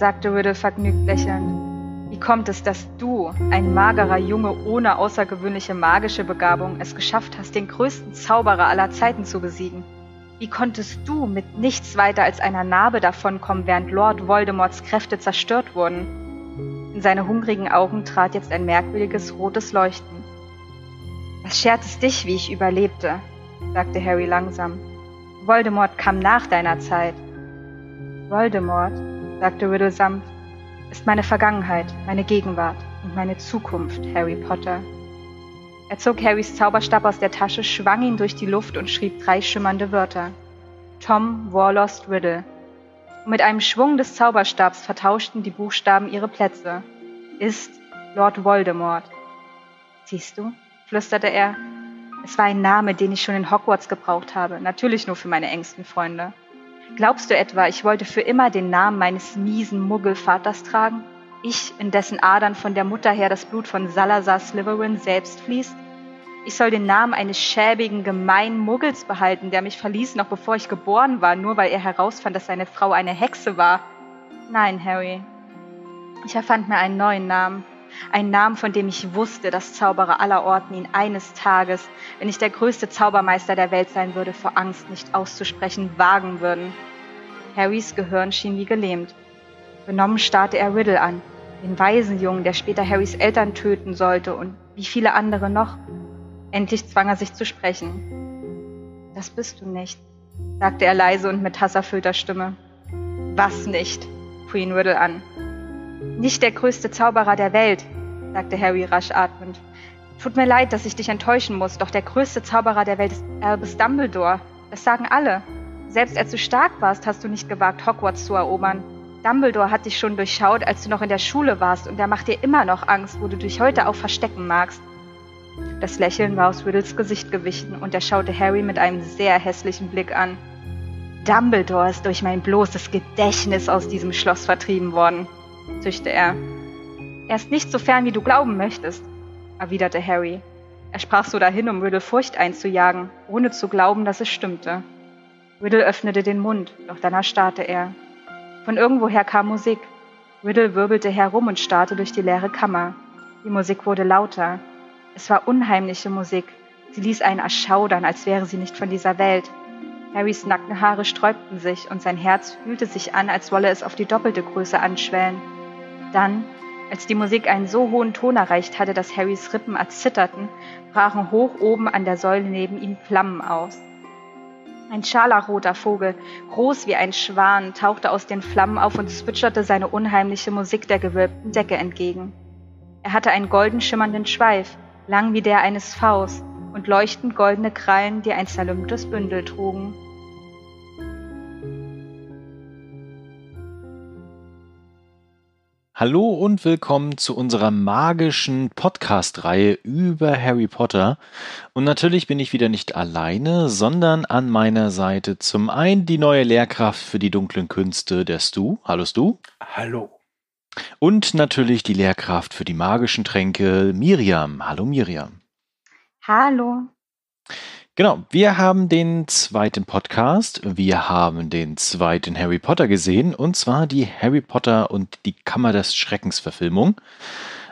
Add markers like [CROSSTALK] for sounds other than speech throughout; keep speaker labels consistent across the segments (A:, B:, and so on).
A: sagte Riddle vergnügt lächelnd. Wie kommt es, dass du, ein magerer Junge ohne außergewöhnliche magische Begabung, es geschafft hast, den größten Zauberer aller Zeiten zu besiegen? Wie konntest du mit nichts weiter als einer Narbe davonkommen, während Lord Voldemorts Kräfte zerstört wurden? In seine hungrigen Augen trat jetzt ein merkwürdiges rotes Leuchten. Was schert es dich, wie ich überlebte? sagte Harry langsam. Voldemort kam nach deiner Zeit. Voldemort, sagte Riddle sanft, ist meine Vergangenheit, meine Gegenwart und meine Zukunft, Harry Potter. Er zog Harrys Zauberstab aus der Tasche, schwang ihn durch die Luft und schrieb drei schimmernde Wörter. Tom Warlost Riddle. Und mit einem Schwung des Zauberstabs vertauschten die Buchstaben ihre Plätze. Ist Lord Voldemort. Siehst du? flüsterte er. Es war ein Name, den ich schon in Hogwarts gebraucht habe, natürlich nur für meine engsten Freunde. Glaubst du etwa, ich wollte für immer den Namen meines miesen Muggelvaters tragen? Ich, in dessen Adern von der Mutter her das Blut von Salazar Slytherin selbst fließt? Ich soll den Namen eines schäbigen, gemeinen Muggels behalten, der mich verließ, noch bevor ich geboren war, nur weil er herausfand, dass seine Frau eine Hexe war. Nein, Harry. Ich erfand mir einen neuen Namen. Einen Namen, von dem ich wusste, dass Zauberer aller Orten ihn eines Tages, wenn ich der größte Zaubermeister der Welt sein würde, vor Angst nicht auszusprechen, wagen würden. Harrys Gehirn schien wie gelähmt. Benommen starrte er Riddle an, den Waisenjungen, der später Harrys Eltern töten sollte und wie viele andere noch. Endlich zwang er sich zu sprechen. Das bist du nicht, sagte er leise und mit hasserfüllter Stimme. Was nicht? Queen Riddle an. Nicht der größte Zauberer der Welt, sagte Harry rasch atmend. Tut mir leid, dass ich dich enttäuschen muss, doch der größte Zauberer der Welt ist Albus Dumbledore. Das sagen alle. Selbst als du stark warst, hast du nicht gewagt, Hogwarts zu erobern. Dumbledore hat dich schon durchschaut, als du noch in der Schule warst, und er macht dir immer noch Angst, wo du dich heute auch verstecken magst. Das Lächeln war aus Riddles Gesicht gewichen, und er schaute Harry mit einem sehr hässlichen Blick an. Dumbledore ist durch mein bloßes Gedächtnis aus diesem Schloss vertrieben worden, zischte er. Er ist nicht so fern, wie du glauben möchtest, erwiderte Harry. Er sprach so dahin, um Riddle Furcht einzujagen, ohne zu glauben, dass es stimmte. Riddle öffnete den Mund, doch dann erstarrte er. Von irgendwoher kam Musik. Riddle wirbelte herum und starrte durch die leere Kammer. Die Musik wurde lauter. Es war unheimliche Musik. Sie ließ einen erschaudern, als wäre sie nicht von dieser Welt. Harrys nackten Haare sträubten sich und sein Herz fühlte sich an, als wolle es auf die doppelte Größe anschwellen. Dann, als die Musik einen so hohen Ton erreicht hatte, dass Harrys Rippen erzitterten, brachen hoch oben an der Säule neben ihm Flammen aus. Ein scharlachroter Vogel, groß wie ein Schwan, tauchte aus den Flammen auf und zwitscherte seine unheimliche Musik der gewölbten Decke entgegen. Er hatte einen golden schimmernden Schweif, lang wie der eines Faust, und leuchtend goldene Krallen, die ein zerlümmtes Bündel trugen.
B: Hallo und willkommen zu unserer magischen Podcast-Reihe über Harry Potter. Und natürlich bin ich wieder nicht alleine, sondern an meiner Seite zum einen die neue Lehrkraft für die dunklen Künste, der Stu. Hallo Stu.
C: Hallo.
B: Und natürlich die Lehrkraft für die magischen Tränke, Miriam. Hallo Miriam.
A: Hallo.
B: Genau, wir haben den zweiten Podcast, wir haben den zweiten Harry Potter gesehen, und zwar die Harry Potter und die Kammer des Schreckens Verfilmung.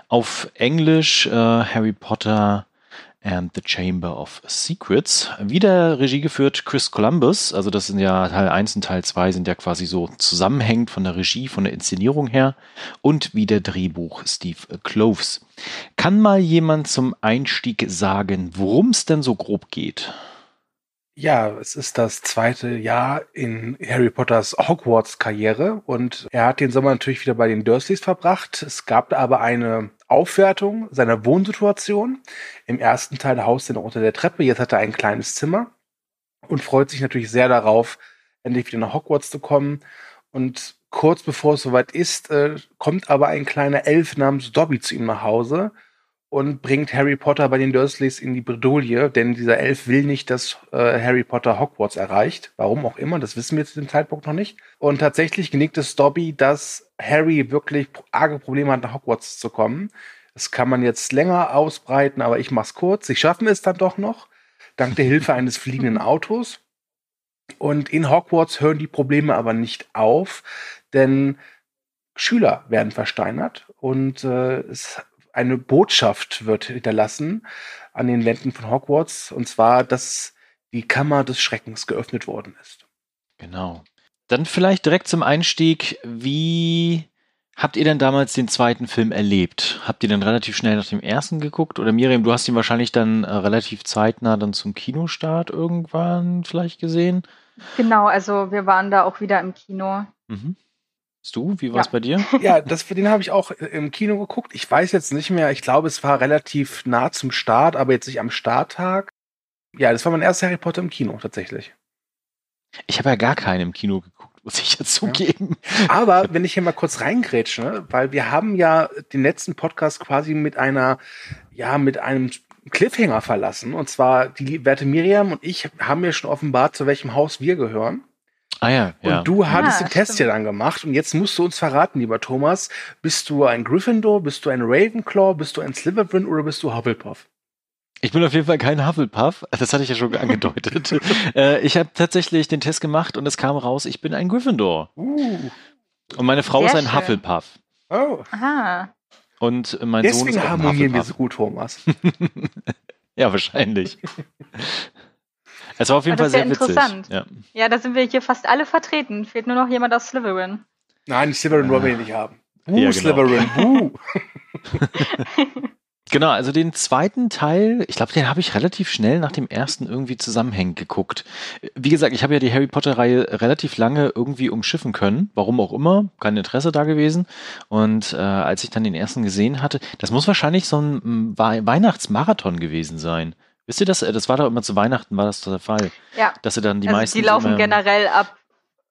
B: Auf Englisch äh, Harry Potter and the Chamber of Secrets. Wieder Regie geführt Chris Columbus, also das sind ja Teil 1 und Teil 2 sind ja quasi so zusammenhängend von der Regie, von der Inszenierung her und wieder Drehbuch Steve Cloves. Kann mal jemand zum Einstieg sagen, worum es denn so grob geht?
C: Ja, es ist das zweite Jahr in Harry Potters Hogwarts-Karriere und er hat den Sommer natürlich wieder bei den Dursleys verbracht. Es gab aber eine Aufwertung seiner Wohnsituation. Im ersten Teil haust er noch unter der Treppe, jetzt hat er ein kleines Zimmer und freut sich natürlich sehr darauf, endlich wieder nach Hogwarts zu kommen. Und kurz bevor es soweit ist, äh, kommt aber ein kleiner Elf namens Dobby zu ihm nach Hause und bringt Harry Potter bei den Dursleys in die Bredouille, denn dieser Elf will nicht, dass äh, Harry Potter Hogwarts erreicht. Warum auch immer, das wissen wir zu dem Zeitpunkt noch nicht. Und tatsächlich genickt es Dobby, dass Harry wirklich arge Probleme hat, nach Hogwarts zu kommen. Das kann man jetzt länger ausbreiten, aber ich mach's kurz. Sie schaffen es dann doch noch, dank der Hilfe eines fliegenden [LAUGHS] Autos. Und in Hogwarts hören die Probleme aber nicht auf, denn Schüler werden versteinert und äh, es, eine Botschaft wird hinterlassen an den Wänden von Hogwarts, und zwar, dass die Kammer des Schreckens geöffnet worden ist.
B: Genau. Dann vielleicht direkt zum Einstieg, wie habt ihr denn damals den zweiten Film erlebt? Habt ihr dann relativ schnell nach dem ersten geguckt? Oder Miriam, du hast ihn wahrscheinlich dann äh, relativ zeitnah dann zum Kinostart irgendwann vielleicht gesehen?
A: Genau, also wir waren da auch wieder im Kino.
B: Mhm. Du, wie war es
A: Ja.
B: bei dir?
C: Ja, das, den habe ich auch im Kino geguckt. Ich weiß jetzt nicht mehr, ich glaube, es war relativ nah zum Start, aber jetzt nicht am Starttag. Ja, das war mein erster Harry Potter im Kino tatsächlich.
B: Ich habe ja gar keinen im Kino geguckt, muss ich ja zugeben.
C: Aber wenn ich hier mal kurz reingrätsche, ne, weil wir haben ja den letzten Podcast quasi mit einer, ja, mit einem Cliffhanger verlassen. Und zwar die werte Miriam und ich haben ja schon offenbart, zu welchem Haus wir gehören.
B: Ah ja, ja.
C: Und du hattest
A: Ja,
C: den Test ja
A: stimmt.
C: dann gemacht und jetzt musst du uns verraten, lieber Thomas, bist du ein Gryffindor, bist du ein Ravenclaw, bist du ein Slytherin oder bist du Hufflepuff?
B: Ich bin auf jeden Fall kein Hufflepuff. Das hatte ich ja schon [LAUGHS] angedeutet. [LAUGHS] äh, ich habe tatsächlich den Test gemacht und es kam raus, ich bin ein Gryffindor.
C: Uh.
B: Und meine Frau
A: Sehr
B: ist ein
A: schön.
B: Hufflepuff.
C: Oh.
A: Aha.
B: Und mein Sohn ist
C: Deswegen
B: ein
C: harmonieren wir
B: Hufflepuff.
C: so gut, Thomas. [LAUGHS]
B: Ja, wahrscheinlich. Es war auf jeden
A: Aber
B: Fall sehr
A: ja
B: witzig.
A: interessant.
B: Ja.
A: Ja, da sind wir hier fast alle vertreten. Fehlt nur noch jemand aus Slytherin.
C: Nein, Slytherin wollen wir nicht haben. Uh,
B: Ja, genau.
C: Slytherin, uh. [LAUGHS] [LAUGHS]
B: Genau, also den zweiten Teil, ich glaube, den habe ich relativ schnell nach dem ersten irgendwie zusammenhängend geguckt. Wie gesagt, ich habe ja die Harry Potter-Reihe relativ lange irgendwie umschiffen können, warum auch immer, kein Interesse da gewesen. Und äh, als ich dann den ersten gesehen hatte, das muss wahrscheinlich so ein mm, Wei- Weihnachtsmarathon gewesen sein. Wisst ihr das? Äh, Das war doch immer zu Weihnachten, war das der Fall,
A: Ja,
B: dass sie dann die
A: also
B: meisten.
A: die laufen
B: immer-
A: generell ab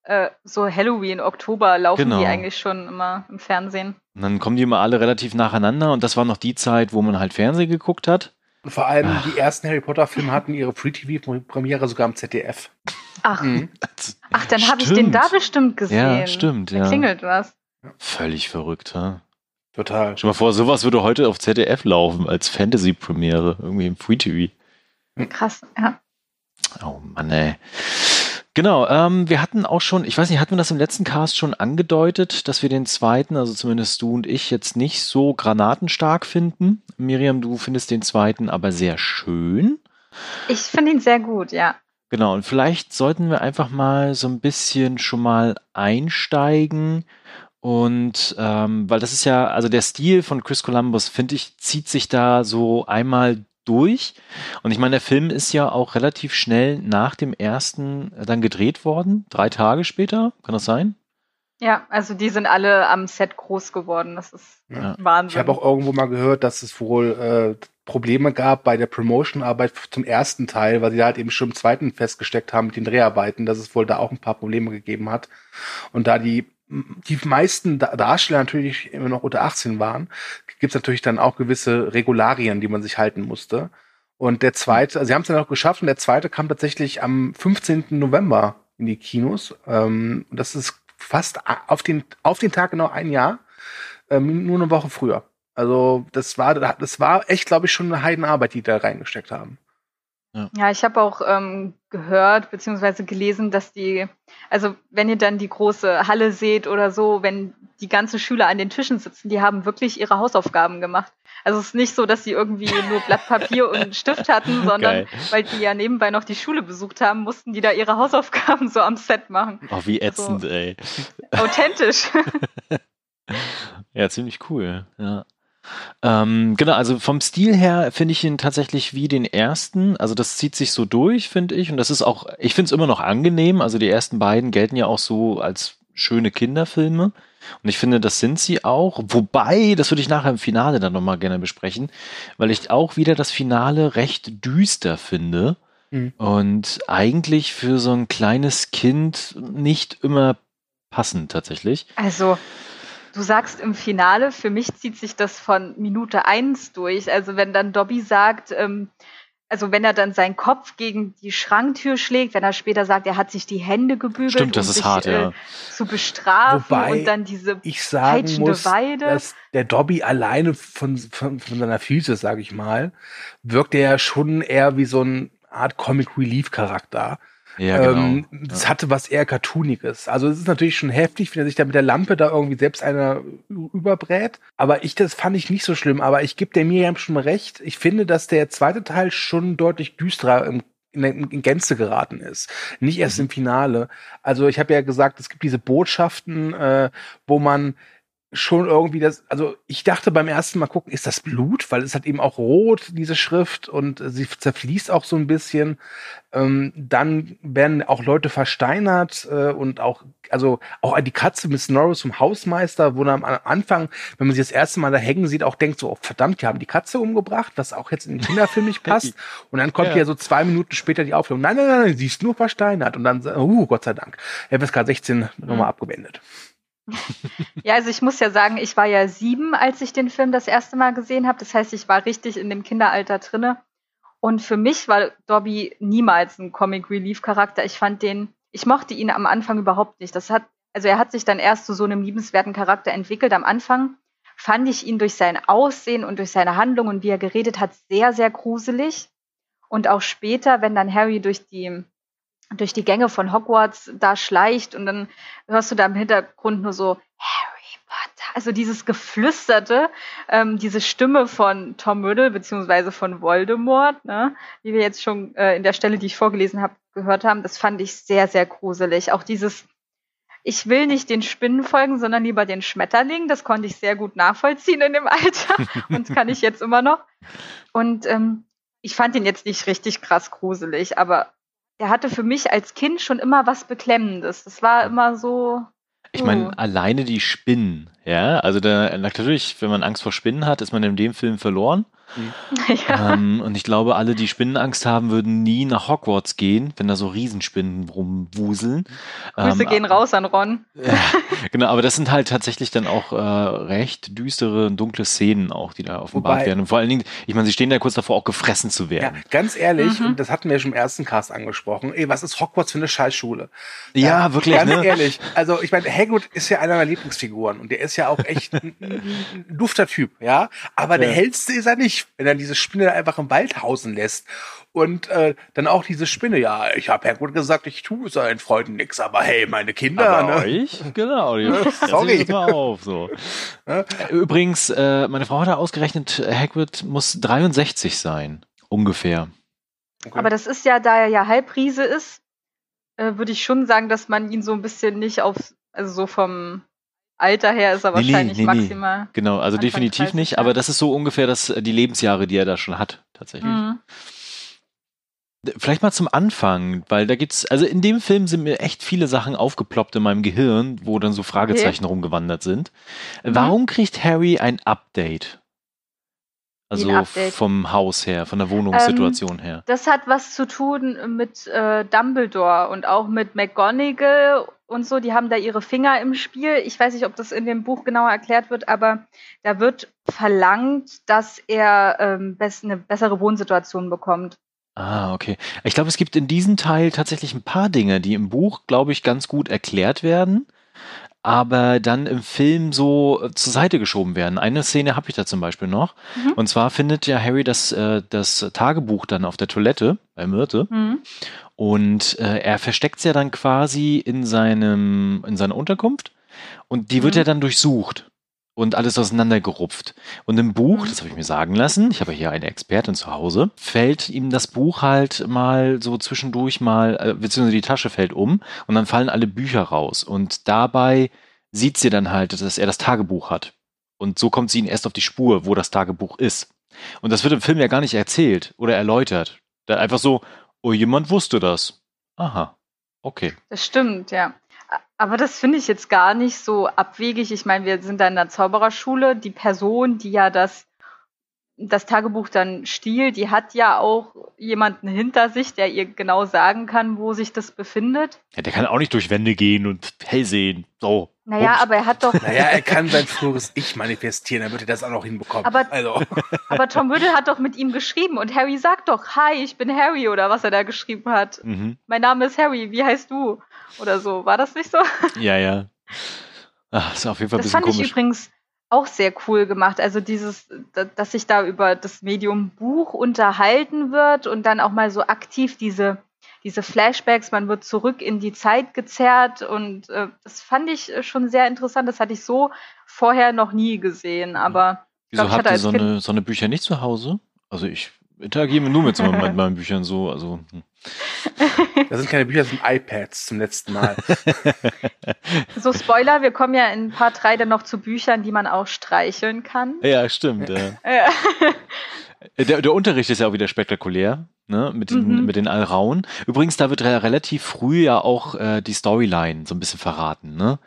A: äh, so Halloween, Oktober laufen
B: Genau.
A: die eigentlich schon immer im Fernsehen.
B: Und dann kommen die immer alle relativ nacheinander und das war noch die Zeit, wo man halt Fernsehen geguckt hat.
C: Und vor allem
B: Ach.
C: die ersten Harry Potter Filme hatten ihre Free-TV-Premiere sogar am ZDF.
A: Ach,
C: Mhm.
A: ach dann habe ich den da bestimmt gesehen.
B: Ja, stimmt,
A: Da
B: ja.
A: klingelt was.
B: Völlig verrückt, ha?
C: Total.
B: Stell dir mal vor, sowas würde heute auf ZDF laufen als Fantasy-Premiere, irgendwie im Free TV.
A: Krass, ja.
B: Oh Mann, ey. Genau, ähm, wir hatten auch schon, ich weiß nicht, hatten wir das im letzten Cast schon angedeutet, dass wir den zweiten, also zumindest du und ich, jetzt nicht so granatenstark finden. Miriam, du findest den zweiten aber sehr schön.
A: Ich finde ihn sehr gut, ja.
B: Genau, und vielleicht sollten wir einfach mal so ein bisschen schon mal einsteigen. Und ähm, weil das ist ja, also der Stil von Chris Columbus, finde ich, zieht sich da so einmal durch. Und ich meine, der Film ist ja auch relativ schnell nach dem ersten dann gedreht worden. Drei Tage später, kann das sein?
A: Ja, also die sind alle am Set groß geworden. Das ist
C: Ja.
A: Wahnsinn.
C: Ich habe auch irgendwo mal gehört, dass es wohl äh, Probleme gab bei der Promotion-Arbeit zum ersten Teil, weil sie da halt eben schon im zweiten festgesteckt haben mit den Dreharbeiten, dass es wohl da auch ein paar Probleme gegeben hat. Und da die, die meisten Da- Darsteller natürlich immer noch unter 18 waren, gibt es natürlich dann auch gewisse Regularien, die man sich halten musste. Und der zweite, also sie haben es dann auch geschafft und der zweite kam tatsächlich am 15. November in die Kinos. Ähm, das ist fast auf den, auf den Tag genau ein Jahr, ähm, nur eine Woche früher. Also das war, das war echt, glaube ich, schon eine Heidenarbeit, die da reingesteckt haben.
A: Ja, ich habe auch ähm, gehört bzw. gelesen, dass die, also wenn ihr dann die große Halle seht oder so, wenn die ganzen Schüler an den Tischen sitzen, die haben wirklich ihre Hausaufgaben gemacht. Also es ist nicht so, dass sie irgendwie nur Blatt Papier und [LAUGHS] Stift hatten, sondern
B: Geil.
A: weil die ja nebenbei noch die Schule besucht haben, mussten die da ihre Hausaufgaben so am Set machen.
B: Oh, wie ätzend,
A: Also-
B: ey.
A: Authentisch. [LAUGHS]
B: Ja, ziemlich cool, ja. Ähm, genau, also vom Stil her finde ich ihn tatsächlich wie den ersten. Also das zieht sich so durch, finde ich. Und das ist auch, ich finde es immer noch angenehm. Also die ersten beiden gelten ja auch so als schöne Kinderfilme. Und ich finde, das sind sie auch. Wobei, das würde ich nachher im Finale dann nochmal gerne besprechen, weil ich auch wieder das Finale recht düster finde.
C: Mhm.
B: Und eigentlich für so ein kleines Kind nicht immer passend tatsächlich.
A: Also, du sagst im Finale, für mich zieht sich das von Minute eins durch. Also, wenn dann Dobby sagt, ähm, also wenn er dann seinen Kopf gegen die Schranktür schlägt, wenn er später sagt, er hat sich die Hände gebügelt,
B: Stimmt, das
A: um
B: ist
A: sich
B: hart, ja.
A: äh, zu bestrafen
C: Wobei
A: und dann diese
C: Ich sagen
A: peitschende
C: muss,
A: Weide.
C: dass der Dobby alleine von, von, von seiner Physis, sage ich mal, wirkt er ja schon eher wie so eine Art Comic Relief Charakter.
B: Ja, genau.
C: Ähm, das hatte was eher Cartooniges. Also es ist natürlich schon heftig, wenn er sich da mit der Lampe da irgendwie selbst einer überbrät. Aber ich, das fand ich nicht so schlimm. Aber ich gebe der Miriam schon recht. Ich finde, dass der zweite Teil schon deutlich düsterer im in, in Gänze geraten ist. Nicht erst mhm. im Finale. Also ich habe ja gesagt, es gibt diese Botschaften, äh, wo man schon irgendwie das, also ich dachte beim ersten Mal gucken, ist das Blut? Weil es hat eben auch rot, diese Schrift, und sie zerfließt auch so ein bisschen. Ähm, dann werden auch Leute versteinert äh, und auch, also auch die Katze Miss Norris vom Hausmeister, wo man am Anfang, wenn man sie das erste Mal da hängen sieht, auch denkt so, oh, verdammt, die haben die Katze umgebracht, was auch jetzt in den Kinderfilm nicht passt. [LAUGHS] Und dann kommt ja. ja so zwei Minuten später die Aufklärung, nein, nein, nein, sie ist nur versteinert. Und dann, uh, Gott sei Dank, FSK 16 mhm. nochmal abgewendet.
A: Ja, also ich muss ja sagen, ich war ja sieben, als ich den Film das erste Mal gesehen habe. Das heißt, ich war richtig in dem Kinderalter drinne. Und für mich war Dobby niemals ein Comic Relief Charakter. Ich fand den, ich mochte ihn am Anfang überhaupt nicht. Das hat, also er hat sich dann erst zu so einem liebenswerten Charakter entwickelt. Am Anfang fand ich ihn durch sein Aussehen und durch seine Handlung und wie er geredet hat sehr, sehr gruselig. Und auch später, wenn dann Harry durch die durch die Gänge von Hogwarts da schleicht und dann hörst du da im Hintergrund nur so Harry Potter, also dieses Geflüsterte, ähm, diese Stimme von Tom Riddle beziehungsweise von Voldemort, ne, wie wir jetzt schon äh, in der Stelle, die ich vorgelesen habe, gehört haben, das fand ich sehr, sehr gruselig. Auch dieses ich will nicht den Spinnen folgen, sondern lieber den Schmetterling. Das konnte ich sehr gut nachvollziehen in dem Alter [LAUGHS] und kann ich jetzt immer noch. Und ähm, ich fand ihn jetzt nicht richtig krass gruselig, aber der hatte für mich als Kind schon immer was Beklemmendes. Das war immer so.
B: Ich meine, uh. alleine die Spinnen, ja, also da, natürlich, wenn man Angst vor Spinnen hat, ist man in dem Film verloren. [LAUGHS] Ja. Ähm, und ich glaube, alle, die Spinnenangst haben, würden nie nach Hogwarts gehen, wenn da so Riesenspinnen rumwuseln.
A: Grüße ähm, gehen raus an Ron. [LAUGHS]
B: Ja, genau, aber das sind halt tatsächlich dann auch äh, recht düstere, dunkle Szenen auch, die da offenbart Wobei, werden. Und vor allen Dingen, ich meine, sie stehen da kurz davor, auch gefressen zu werden.
C: Ja, ganz ehrlich, mhm. und das hatten wir schon im ersten Cast angesprochen, ey, was ist Hogwarts für eine Scheißschule?
B: Ja, ja wirklich.
C: Ganz ne? ehrlich, also ich meine, Hagrid ist ja einer meiner Lieblingsfiguren und der ist ja auch echt ein, ein dufter Typ, ja, aber ja. der hellste ist er nicht wenn er diese Spinne einfach im Wald hausen lässt. Und äh, dann auch diese Spinne, ja, ich habe ja gut gesagt, ich tue seinen Freunden nichts, aber hey, meine Kinder,
B: aber ne? Euch? Genau, [LAUGHS] sorry. Mal auf, so. Übrigens, äh, meine Frau hat ausgerechnet, Hagrid muss 63 sein, ungefähr.
A: Okay. Aber das ist ja, da er ja Halbriese ist, äh, würde ich schon sagen, dass man ihn so ein bisschen nicht auf, also so vom Alter her ist er nee, wahrscheinlich nee, nee, maximal.
B: Genau, also Anfang definitiv 30, nicht, aber das ist so ungefähr das, die Lebensjahre, die er da schon hat, tatsächlich. Mhm. Vielleicht mal zum Anfang, weil da gibt's, also in dem Film sind mir echt viele Sachen aufgeploppt in meinem Gehirn, wo dann so Fragezeichen okay. rumgewandert sind. Mhm. Warum kriegt Harry ein Update? Also vom Haus her, von der Wohnungssituation ähm, her.
A: Das hat was zu tun mit äh, Dumbledore und auch mit McGonagall und so. Die haben da ihre Finger im Spiel. Ich weiß nicht, ob das in dem Buch genauer erklärt wird, aber da wird verlangt, dass er ähm, eine bessere Wohnsituation bekommt.
B: Ah, okay. Ich glaube, es gibt in diesem Teil tatsächlich ein paar Dinge, die im Buch, glaube ich, ganz gut erklärt werden aber dann im Film so äh, zur Seite geschoben werden. Eine Szene habe ich da zum Beispiel noch. Mhm. Und zwar findet ja Harry das, äh, das Tagebuch dann auf der Toilette bei Myrte. Mhm. Und äh, er versteckt es ja dann quasi in seinem, in seiner Unterkunft. Und die wird mhm. ja dann durchsucht und alles auseinandergerupft. Und im Buch, mhm. das habe ich mir sagen lassen, ich habe hier eine Expertin zu Hause, fällt ihm das Buch halt mal so zwischendurch mal, äh, beziehungsweise die Tasche fällt um und dann fallen alle Bücher raus. Und dabei sieht sie dann halt, dass er das Tagebuch hat. Und so kommt sie ihn erst auf die Spur, wo das Tagebuch ist. Und das wird im Film ja gar nicht erzählt oder erläutert. Da einfach so, oh, jemand wusste das. Aha. Okay.
A: Das stimmt, ja. Aber das finde ich jetzt gar nicht so abwegig. Ich meine, wir sind da in der Zaubererschule. Die Person, die ja das, das Tagebuch dann stiehlt, die hat ja auch jemanden hinter sich, der ihr genau sagen kann, wo sich das befindet.
B: Ja, der kann auch nicht durch Wände gehen und hell sehen. So.
A: Naja, Ups. aber er hat doch.
C: Naja, er kann sein früheres Ich manifestieren, dann wird er das auch noch hinbekommen.
A: Aber, also. [LAUGHS] aber Tom Riddle hat doch mit ihm geschrieben und Harry sagt doch, hi, ich bin Harry oder was er da geschrieben hat. Mhm. Mein Name ist Harry, wie heißt du? Oder so. War das nicht so? [LAUGHS]
B: Ja, ja. Ach, ist auf jeden Fall
A: ein
B: bisschen
A: Das fand
B: komisch.
A: ich übrigens auch sehr cool gemacht. Also dieses, dass sich da über das Medium Buch unterhalten wird und dann auch mal so aktiv diese diese Flashbacks, man wird zurück in die Zeit gezerrt und äh, das fand ich schon sehr interessant. Das hatte ich so vorher noch nie gesehen, aber.
B: Wieso
A: glaub, ich
B: habt ihr so
A: Kind-
B: eine, so eine Bücher nicht zu Hause? Also ich interagiere nur mit, so, [LAUGHS] mit meinen Büchern so. Also hm.
C: Das sind keine Bücher, das sind iPads zum letzten Mal. [LAUGHS]
A: So, Spoiler, wir kommen ja in Part 3 dann noch zu Büchern, die man auch streicheln kann.
B: ja, stimmt. Ja. [LAUGHS]
A: Äh,
B: Der, der Unterricht ist ja auch wieder spektakulär, ne? Mit den,
A: Mhm.
B: mit den Alraun. Übrigens, da wird re relativ früh ja auch äh, die Storyline so ein bisschen verraten, ne?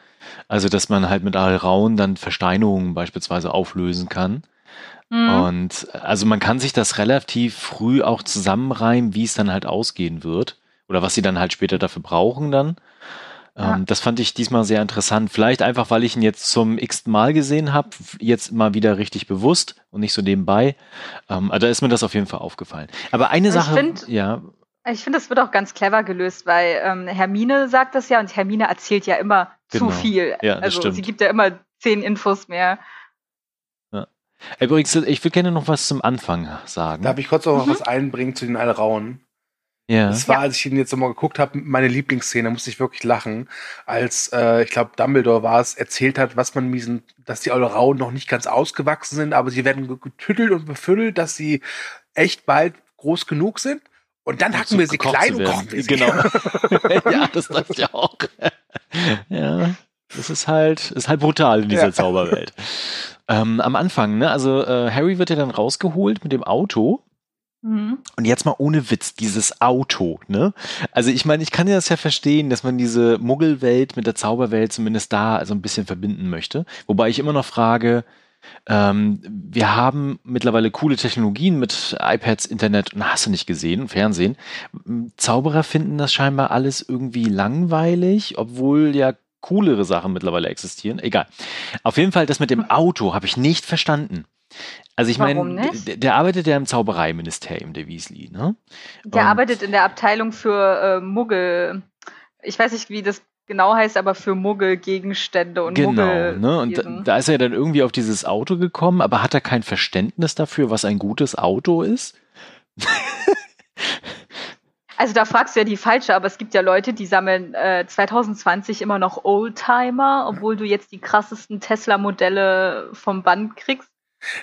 B: Also, dass man halt mit Alraun dann Versteinerungen beispielsweise auflösen kann.
A: hm.
B: Und also man kann sich das relativ früh auch zusammenreimen, wie es dann halt ausgehen wird. Oder was sie dann halt später dafür brauchen dann.
A: Ja.
B: Ähm, das fand ich diesmal sehr interessant. Vielleicht einfach, weil ich ihn jetzt zum x-ten Mal gesehen habe, jetzt mal wieder richtig bewusst und nicht so nebenbei. Ähm, also da ist mir das auf jeden Fall aufgefallen. Aber eine
A: Ich
B: Sache,
A: find-
B: ja,
A: Ich finde, das wird auch ganz clever gelöst, weil ähm, Hermine sagt das ja und Hermine erzählt ja immer
B: Genau.
A: zu viel.
B: Ja, das
A: also
B: stimmt.
A: sie gibt ja immer zehn Infos mehr.
B: übrigens, ich würde gerne noch was zum Anfang sagen.
C: Darf ich kurz noch
A: Mhm.
C: was einbringen zu den Alrauen?
B: Ja.
C: Das war, als ich ihn jetzt nochmal geguckt habe, meine Lieblingsszene, da musste ich wirklich lachen, als, äh, ich glaube, Dumbledore war es, erzählt hat, was man diesen, dass die Alrauen noch nicht ganz ausgewachsen sind, aber sie werden getüttelt und befüllt, dass sie echt bald groß genug sind. Und dann hacken
B: So
C: wir sie klein und kochen wir sie.
B: Genau. [LAUGHS] ja, das dachte ich auch. [LAUGHS] ja, das ist halt, ist halt brutal in dieser
C: Ja.
B: Zauberwelt. Ähm, am Anfang, ne, also äh, Harry wird ja dann rausgeholt mit dem Auto.
A: Mhm.
B: Und jetzt mal ohne Witz, dieses Auto, ne? Also ich meine, ich kann ja das ja verstehen, dass man diese Muggelwelt mit der Zauberwelt zumindest da also ein bisschen verbinden möchte. Wobei ich immer noch frage, ähm, wir haben mittlerweile coole Technologien mit iPads, Internet und hast du nicht gesehen, Fernsehen. Zauberer finden das scheinbar alles irgendwie langweilig, obwohl ja coolere Sachen mittlerweile existieren. Egal. Auf jeden Fall, das mit dem Auto habe ich nicht verstanden. Also ich meine, der, der arbeitet ja im Zaubereiministerium, der Weasley, ne?
A: Der
B: Und-
A: arbeitet in der Abteilung für äh, Muggel. Ich weiß nicht, wie das genau heißt, aber für Muggelgegenstände und
B: Genau,
A: Muggel.
B: ne? Und da, da ist er dann irgendwie auf dieses Auto gekommen, aber hat er kein Verständnis dafür, was ein gutes Auto ist?
A: Also da fragst du ja die falsche, aber es gibt ja Leute, die sammeln äh, 2020 immer noch Oldtimer, obwohl du jetzt die krassesten Tesla-Modelle vom Band kriegst.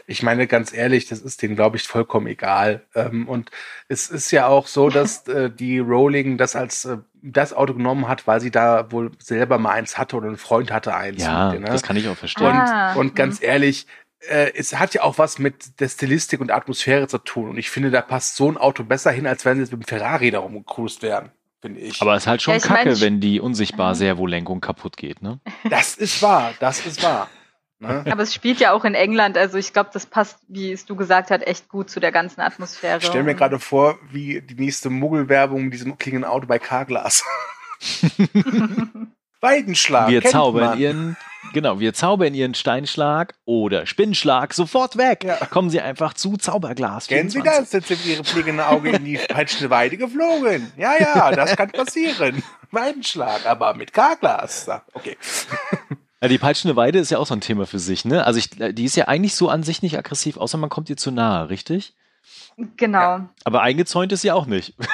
C: Ich meine, ganz ehrlich, das ist denen, glaube ich, vollkommen egal. Ähm, und es ist ja auch so, dass [LAUGHS] äh, die Rowling das als äh, das Auto genommen hat, weil sie da wohl selber mal eins hatte oder ein Freund hatte eins.
B: Ja,
C: mit, ne?
B: das kann ich auch verstehen.
C: Und,
A: Ah,
C: und ganz ehrlich, äh, es hat ja auch was mit der Stilistik und Atmosphäre zu tun. Und ich finde, da passt so ein Auto besser hin, als wenn sie jetzt mit dem Ferrari da rumgecruised wären, finde ich.
B: Aber es ist halt schon
A: Ja,
B: kacke,
A: mein,
B: wenn die unsichtbar Servolenkung kaputt geht, ne?
C: das ist wahr, das ist wahr. Ne? [LAUGHS]
A: Aber es spielt ja auch in England, also ich glaube, das passt, wie es du gesagt hast, echt gut zu der ganzen Atmosphäre.
C: Ich stelle mir gerade vor, wie die nächste Muggelwerbung mit diesem klingenden Auto bei Carglass. [LAUGHS] Weidenschlag.
B: wir
C: kennt
B: zaubern
C: man.
B: ihren, genau, wir zaubern ihren Steinschlag oder Spinnschlag sofort weg.
C: Ja.
B: Kommen Sie einfach zu Zauberglas.
C: Kennen Sie
B: 24.
C: das? Jetzt sind Ihre fliegende Auge in die [LAUGHS] peitschende Weide geflogen. Ja, ja, das kann passieren. Weidenschlag, aber mit Carglass. Okay.
B: Ja, die peitschende Weide ist ja auch so ein Thema für sich, ne? Also ich, die ist ja eigentlich so an sich nicht aggressiv, außer man kommt ihr zu nahe, richtig?
A: Genau.
B: Aber eingezäunt ist sie auch nicht. [LAUGHS]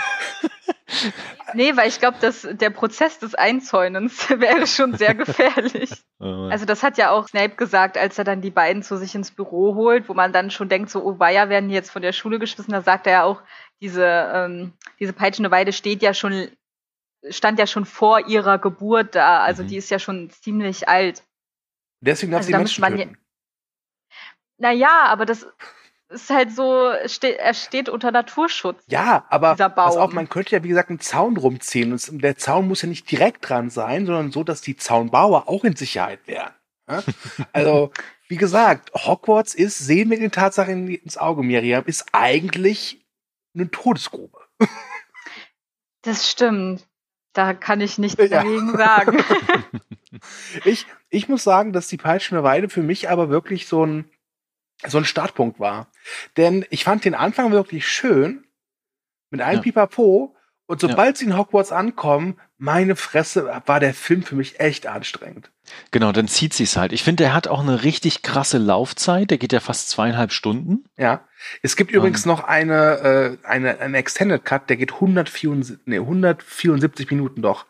A: Nee, weil ich glaube, dass der Prozess des Einzäunens [LAUGHS] wäre schon sehr gefährlich.
B: Äh,
A: Also das hat ja auch Snape gesagt, als er dann die beiden zu sich ins Büro holt, wo man dann schon denkt, so, oh weia, werden die jetzt von der Schule geschmissen. Da sagt er ja auch, diese, ähm, diese peitschende Weide steht ja schon, stand ja schon vor ihrer Geburt da. Also
B: Mhm.
A: die ist ja schon ziemlich alt.
C: Deswegen darf
A: Also
C: sie Menschen
A: man
C: töten.
A: Naja, aber das ist halt so, ste er steht unter Naturschutz.
C: Ja, aber pass auf, man könnte ja, wie gesagt, einen Zaun rumziehen. Und der Zaun muss ja nicht direkt dran sein, sondern so, dass die Zaunbauer auch in Sicherheit wären. Ja? [LAUGHS] Also, wie gesagt, Hogwarts ist, sehen wir den Tatsachen ins Auge, Miriam, ist eigentlich eine Todesgrube. [LAUGHS]
A: Das stimmt. Da kann ich nichts
C: Ja.
A: dagegen sagen. [LAUGHS]
C: Ich, ich muss sagen, dass die Peitschende Weide für mich aber wirklich so ein, so ein Startpunkt war. Denn ich fand den Anfang wirklich schön, mit einem
B: Ja.
C: Pipapo, Und sobald ja. sie in Hogwarts ankommen, meine Fresse, war der Film für mich echt anstrengend.
B: Genau, dann zieht sich's halt. Ich finde, der hat auch eine richtig krasse Laufzeit. Der geht ja fast zweieinhalb Stunden.
C: Ja. Es gibt übrigens um, noch eine, äh, eine, eine Extended Cut, der geht 174, nee, 174 Minuten doch.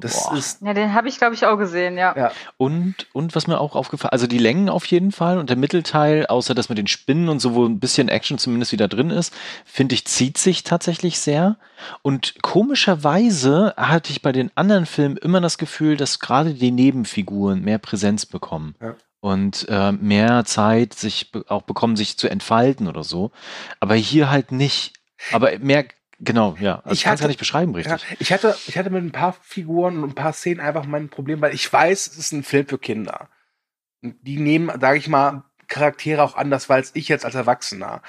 A: Das Boah. ist. Ja, den habe ich, glaube ich, auch gesehen, ja. ja.
B: Und, und was mir auch aufgefallen, also die Längen auf jeden Fall und der Mittelteil, außer dass mit den Spinnen und so, wo ein bisschen Action zumindest wieder drin ist, finde ich, zieht sich tatsächlich sehr. Und komischerweise hatte ich bei den anderen Filmen immer das Gefühl, dass gerade die Nebenfiguren mehr Präsenz bekommen. Ja und äh, mehr Zeit sich auch bekommen, sich zu entfalten oder so. Aber hier halt nicht. Aber mehr Genau, ja. Also ich kann es ja nicht beschreiben, richtig.
C: Ja, ich hatte, ich hatte mit ein paar Figuren und ein paar Szenen einfach mein Problem, weil ich weiß, es ist ein Film für Kinder. Die nehmen, sage ich mal, Charaktere auch anders, weil ich jetzt als Erwachsener.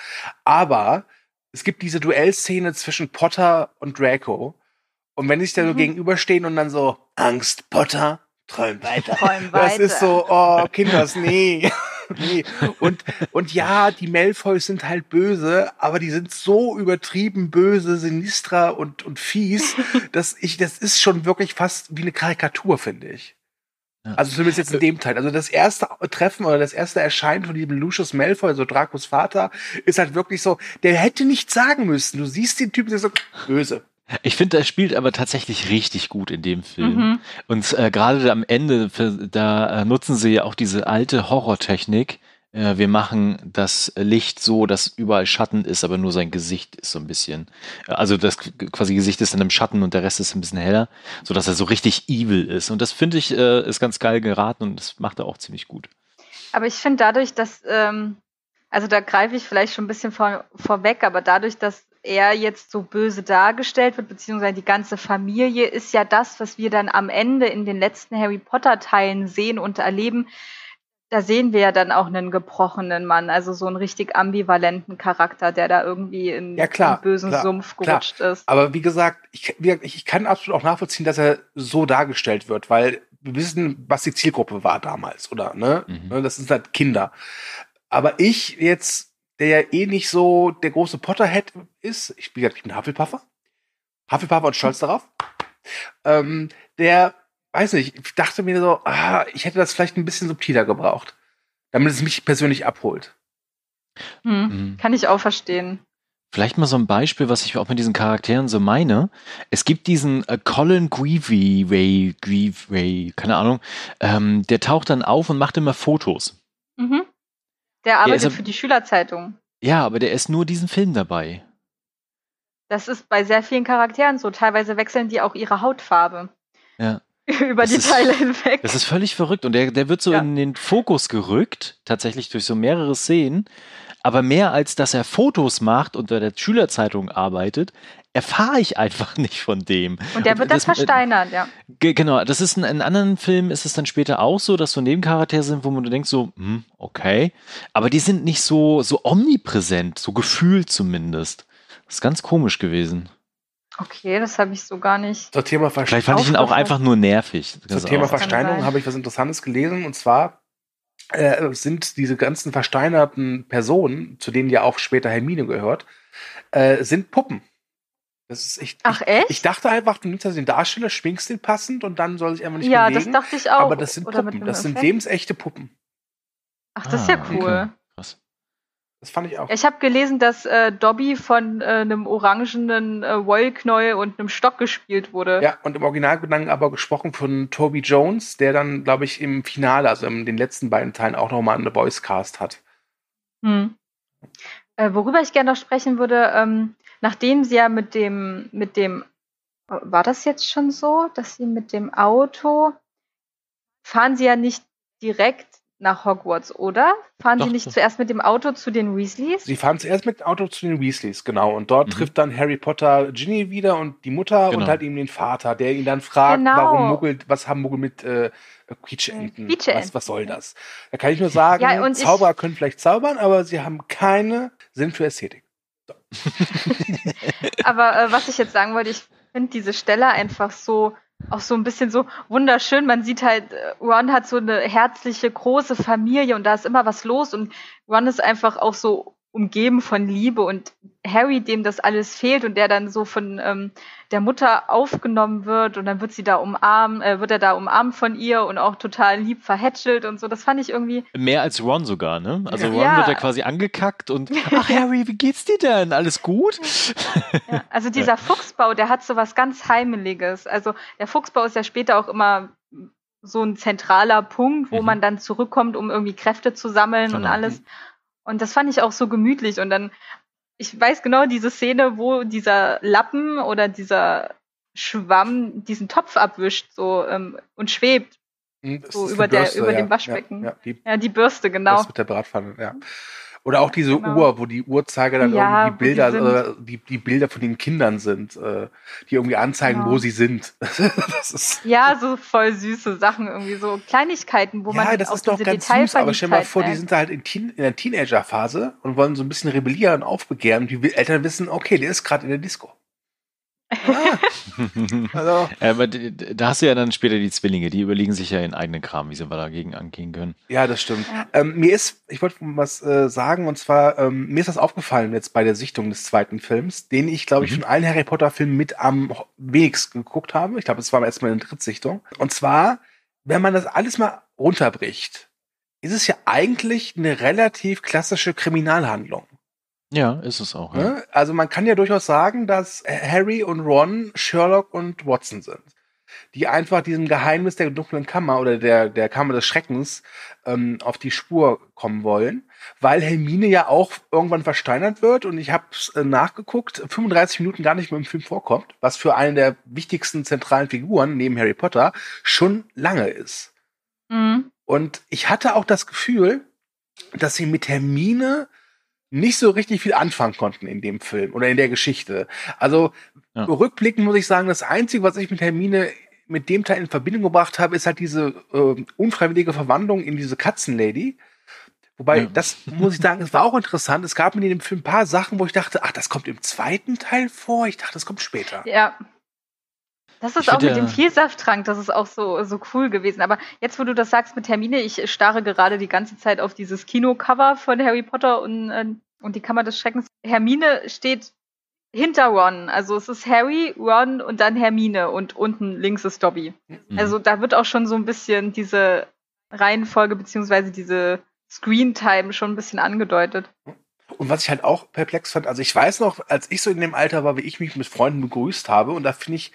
C: Aber es gibt diese Duellszene zwischen Potter und Draco. Und wenn sich da so mhm. gegenüberstehen und dann so, Angst, Potter, träum weiter. Träum weiter. Das ist so, oh, Kinders, nee. [LAUGHS] nee. Und, und ja, die Malfoys sind halt böse, aber die sind so übertrieben böse, sinistra und, und fies, [LAUGHS] dass ich, das ist schon wirklich fast wie eine Karikatur, finde ich. Ja. Also zumindest jetzt in dem Teil. Also das erste Treffen oder das erste Erscheinen von diesem Lucius Malfoy, also Dracos Vater, ist halt wirklich so, der hätte nichts sagen müssen. Du siehst den Typen, der ist so böse.
B: Ich finde, er spielt aber tatsächlich richtig gut in dem Film. Mhm. Und äh, gerade am Ende, da äh, nutzen sie ja auch diese alte Horrortechnik. Äh, wir machen das Licht so, dass überall Schatten ist, aber nur sein Gesicht ist so ein bisschen. Äh, also das quasi Gesicht ist in einem Schatten und der Rest ist ein bisschen heller, so dass er so richtig evil ist. Und das finde ich äh, ist ganz geil geraten und das macht er auch ziemlich gut.
A: Aber ich finde dadurch, dass ähm, also da greife ich vielleicht schon ein bisschen vor, vorweg, aber dadurch, dass er jetzt so böse dargestellt wird, beziehungsweise die ganze Familie, ist ja das, was wir dann am Ende in den letzten Harry Potter-Teilen sehen und erleben. Da sehen wir ja dann auch einen gebrochenen Mann, also so einen richtig ambivalenten Charakter, der da irgendwie in
C: ja, klar,
A: einen bösen
C: klar,
A: Sumpf gerutscht
C: klar.
A: ist.
C: Aber wie gesagt, ich, ich kann absolut auch nachvollziehen, dass er so dargestellt wird, weil wir wissen, was die Zielgruppe war damals, oder? Ne? Mhm. Das sind halt Kinder. Aber ich jetzt der ja eh nicht so der große Potterhead ist. Ich bin ja ein Hufflepuffer. Hufflepuffer und stolz darauf. Ähm, der, weiß nicht, ich dachte mir so, ah, ich hätte das vielleicht ein bisschen subtiler gebraucht. Damit es mich persönlich abholt.
A: Hm, mhm. Kann ich auch verstehen.
B: Vielleicht mal so ein Beispiel, was ich auch mit diesen Charakteren so meine. Es gibt diesen äh, Colin Greavy, Greavy, keine Ahnung, ähm, der taucht dann auf und macht immer Fotos.
A: Mhm. Der arbeitet der für die Schülerzeitung.
B: Ja, aber der ist nur diesen Film dabei.
A: Das ist bei sehr vielen Charakteren so. Teilweise wechseln die auch ihre Hautfarbe.
B: Ja. [LAUGHS]
A: Über das die
B: ist,
A: Teile hinweg.
B: Das ist völlig verrückt. Und der, der wird so ja. in den Fokus gerückt, tatsächlich durch so mehrere Szenen. Aber mehr als dass er Fotos macht und bei der Schülerzeitung arbeitet, erfahre ich einfach [LAUGHS] nicht von dem.
A: Und der wird dann das, äh, versteinert, ja.
B: Genau, das ist in, in anderen Filmen ist es dann später auch so, dass so Nebencharaktere sind, wo man denkt so, hm, okay, aber die sind nicht so so omnipräsent, so gefühlt zumindest. Das ist ganz komisch gewesen.
A: Okay, das habe ich so gar nicht.
C: Zum Thema
B: Vielleicht fand ich ihn auch einfach nur nervig.
C: Zum Thema Versteinerung habe ich was Interessantes gelesen und zwar äh, sind diese ganzen versteinerten Personen, zu denen ja auch später Hermine gehört, äh, sind Puppen. Das ist echt.
A: Ach echt?
C: Ich, ich dachte einfach, du nimmst also den Darsteller, schwingst den passend und dann soll sich einfach nicht
A: ja,
C: bewegen.
A: Ja, das dachte ich auch.
C: Aber das sind Oder Puppen. Das sind lebensechte Puppen.
A: Ach, das ah, ist ja ah, cool. Okay. Krass.
C: Das fand ich auch.
A: Ich habe gelesen, dass äh, Dobby von äh, einem orangenen äh, Wollknäuel und einem Stock gespielt wurde.
C: Ja, und im Originalgedanken aber gesprochen von Toby Jones, der dann, glaube ich, im Finale, also in den letzten beiden Teilen, auch nochmal eine Voice Cast hat.
A: Hm. Äh, worüber ich gerne noch sprechen würde, ähm, nachdem sie ja mit dem, mit dem, war das jetzt schon so, dass sie mit dem Auto, fahren sie ja nicht direkt nach Hogwarts, oder? Fahren Doch, sie nicht zuerst mit dem Auto zu den Weasleys?
C: Sie fahren zuerst mit dem Auto zu den Weasleys, genau. Und dort mhm. trifft dann Harry Potter Ginny wieder und die Mutter genau. und halt eben den Vater, der ihn dann fragt, genau. warum muggelt, was haben Muggel mit äh, Quietscheenten?
A: Quietscheenten.
C: Was, was soll das? Da kann ich nur [LAUGHS] sagen, ja, Zauberer können vielleicht zaubern, aber sie haben keine Sinn für Ästhetik. [LAUGHS]
A: Aber äh, was ich jetzt sagen wollte, ich finde diese Stelle einfach so, auch so ein bisschen so wunderschön. Man sieht halt, äh, Ron hat so eine herzliche, große Familie und da ist immer was los und Ron ist einfach auch so umgeben von Liebe und Harry, dem das alles fehlt und der dann so von ähm, der Mutter aufgenommen wird und dann wird sie da umarmt, äh, wird er da umarmt von ihr und auch total lieb verhätschelt und so. Das fand ich irgendwie.
B: Mehr als Ron sogar, ne? Also Ron
A: Ja.
B: wird ja quasi angekackt und ach Harry, wie geht's dir denn? Alles gut?
A: Ja, also dieser Fuchsbau, der hat so was ganz Heimeliges. Also der Fuchsbau ist ja später auch immer so ein zentraler Punkt, wo
B: Mhm.
A: man dann zurückkommt, um irgendwie Kräfte zu sammeln und
B: Genau.
A: alles. Und das fand ich auch so gemütlich. Und dann, ich weiß genau diese Szene, wo dieser Lappen oder dieser Schwamm diesen Topf abwischt so ähm, und schwebt.
C: Hm, das
A: So über
C: eine
A: der- über dem Waschbecken.
C: Ja, ja, die,
A: Ja, die Bürste, genau.
C: Das mit der Bratpfanne, ja. Oder auch diese
A: Genau.
C: Uhr, wo die Uhrzeiger dann
A: Ja,
C: irgendwie die
A: die
C: Bilder,
A: sind.
C: oder die, die Bilder von den Kindern sind, äh, die irgendwie anzeigen,
A: Genau.
C: wo sie sind. [LAUGHS] das ist,
A: Ja, so voll süße Sachen, irgendwie so Kleinigkeiten, wo man
C: ja, das
A: auch
C: ist doch ganz süß, aber stell mal vor, die sind da halt in, Teen, in der Teenagerphase und wollen so ein bisschen rebellieren und aufbegehren. Die Eltern wissen, okay, der ist gerade in der Disco. Ah, [LAUGHS] also,
B: Ja, aber da hast du ja dann später die Zwillinge, die überlegen sich ja ihren eigenen Kram, wie sie wir dagegen angehen können.
C: ja, das stimmt.
A: Ja.
C: Ähm, mir ist, ich wollte was äh, sagen, und zwar, ähm, mir ist das aufgefallen jetzt bei der Sichtung des zweiten Films, den ich, glaube ich,
B: Mhm.
C: von allen Harry Potter-Filmen mit am wenigsten geguckt habe. Ich glaube, es war erstmal eine Drittsichtung. Und zwar, wenn man das alles mal runterbricht, ist es ja eigentlich eine relativ klassische Kriminalhandlung.
B: Ja, ist es auch. Ja.
C: Ne? Also man kann ja durchaus sagen, dass Harry und Ron Sherlock und Watson sind, die einfach diesem Geheimnis der dunklen Kammer oder der, der Kammer des Schreckens ähm, auf die Spur kommen wollen, weil Hermine ja auch irgendwann versteinert wird und ich habe äh, nachgeguckt, 35 Minuten gar nicht mehr im Film vorkommt, was für eine der wichtigsten zentralen Figuren neben Harry Potter schon lange ist.
A: Mhm.
C: Und ich hatte auch das Gefühl, dass sie mit Hermine nicht so richtig viel anfangen konnten in dem Film oder in der Geschichte. Also
B: Ja.
C: rückblickend muss ich sagen, das Einzige, was ich mit Hermine mit dem Teil in Verbindung gebracht habe, ist halt diese äh, unfreiwillige Verwandlung in diese Katzenlady. Wobei,
B: Ja.
C: das muss ich sagen, es war auch interessant. Es gab in dem Film ein paar Sachen, wo ich dachte, ach, das kommt im zweiten Teil vor. Ich dachte, das kommt später.
A: Ja. Das ist
B: Ich
A: auch mit
B: ja-
A: dem Vielsafttrank, das ist auch so, so cool gewesen. Aber jetzt, wo du das sagst mit Hermine, ich starre gerade die ganze Zeit auf dieses Kinocover von Harry Potter und, äh, und die Kammer des Schreckens. Hermine steht hinter Ron. Also es ist Harry, Ron und dann Hermine und unten links ist Dobby.
B: Mhm.
A: Also da wird auch schon so ein bisschen diese Reihenfolge beziehungsweise diese Screen-Time schon ein bisschen angedeutet.
C: Und was ich halt auch perplex fand, also ich weiß noch, als ich so in dem Alter war, wie ich mich mit Freunden begrüßt habe, und da finde ich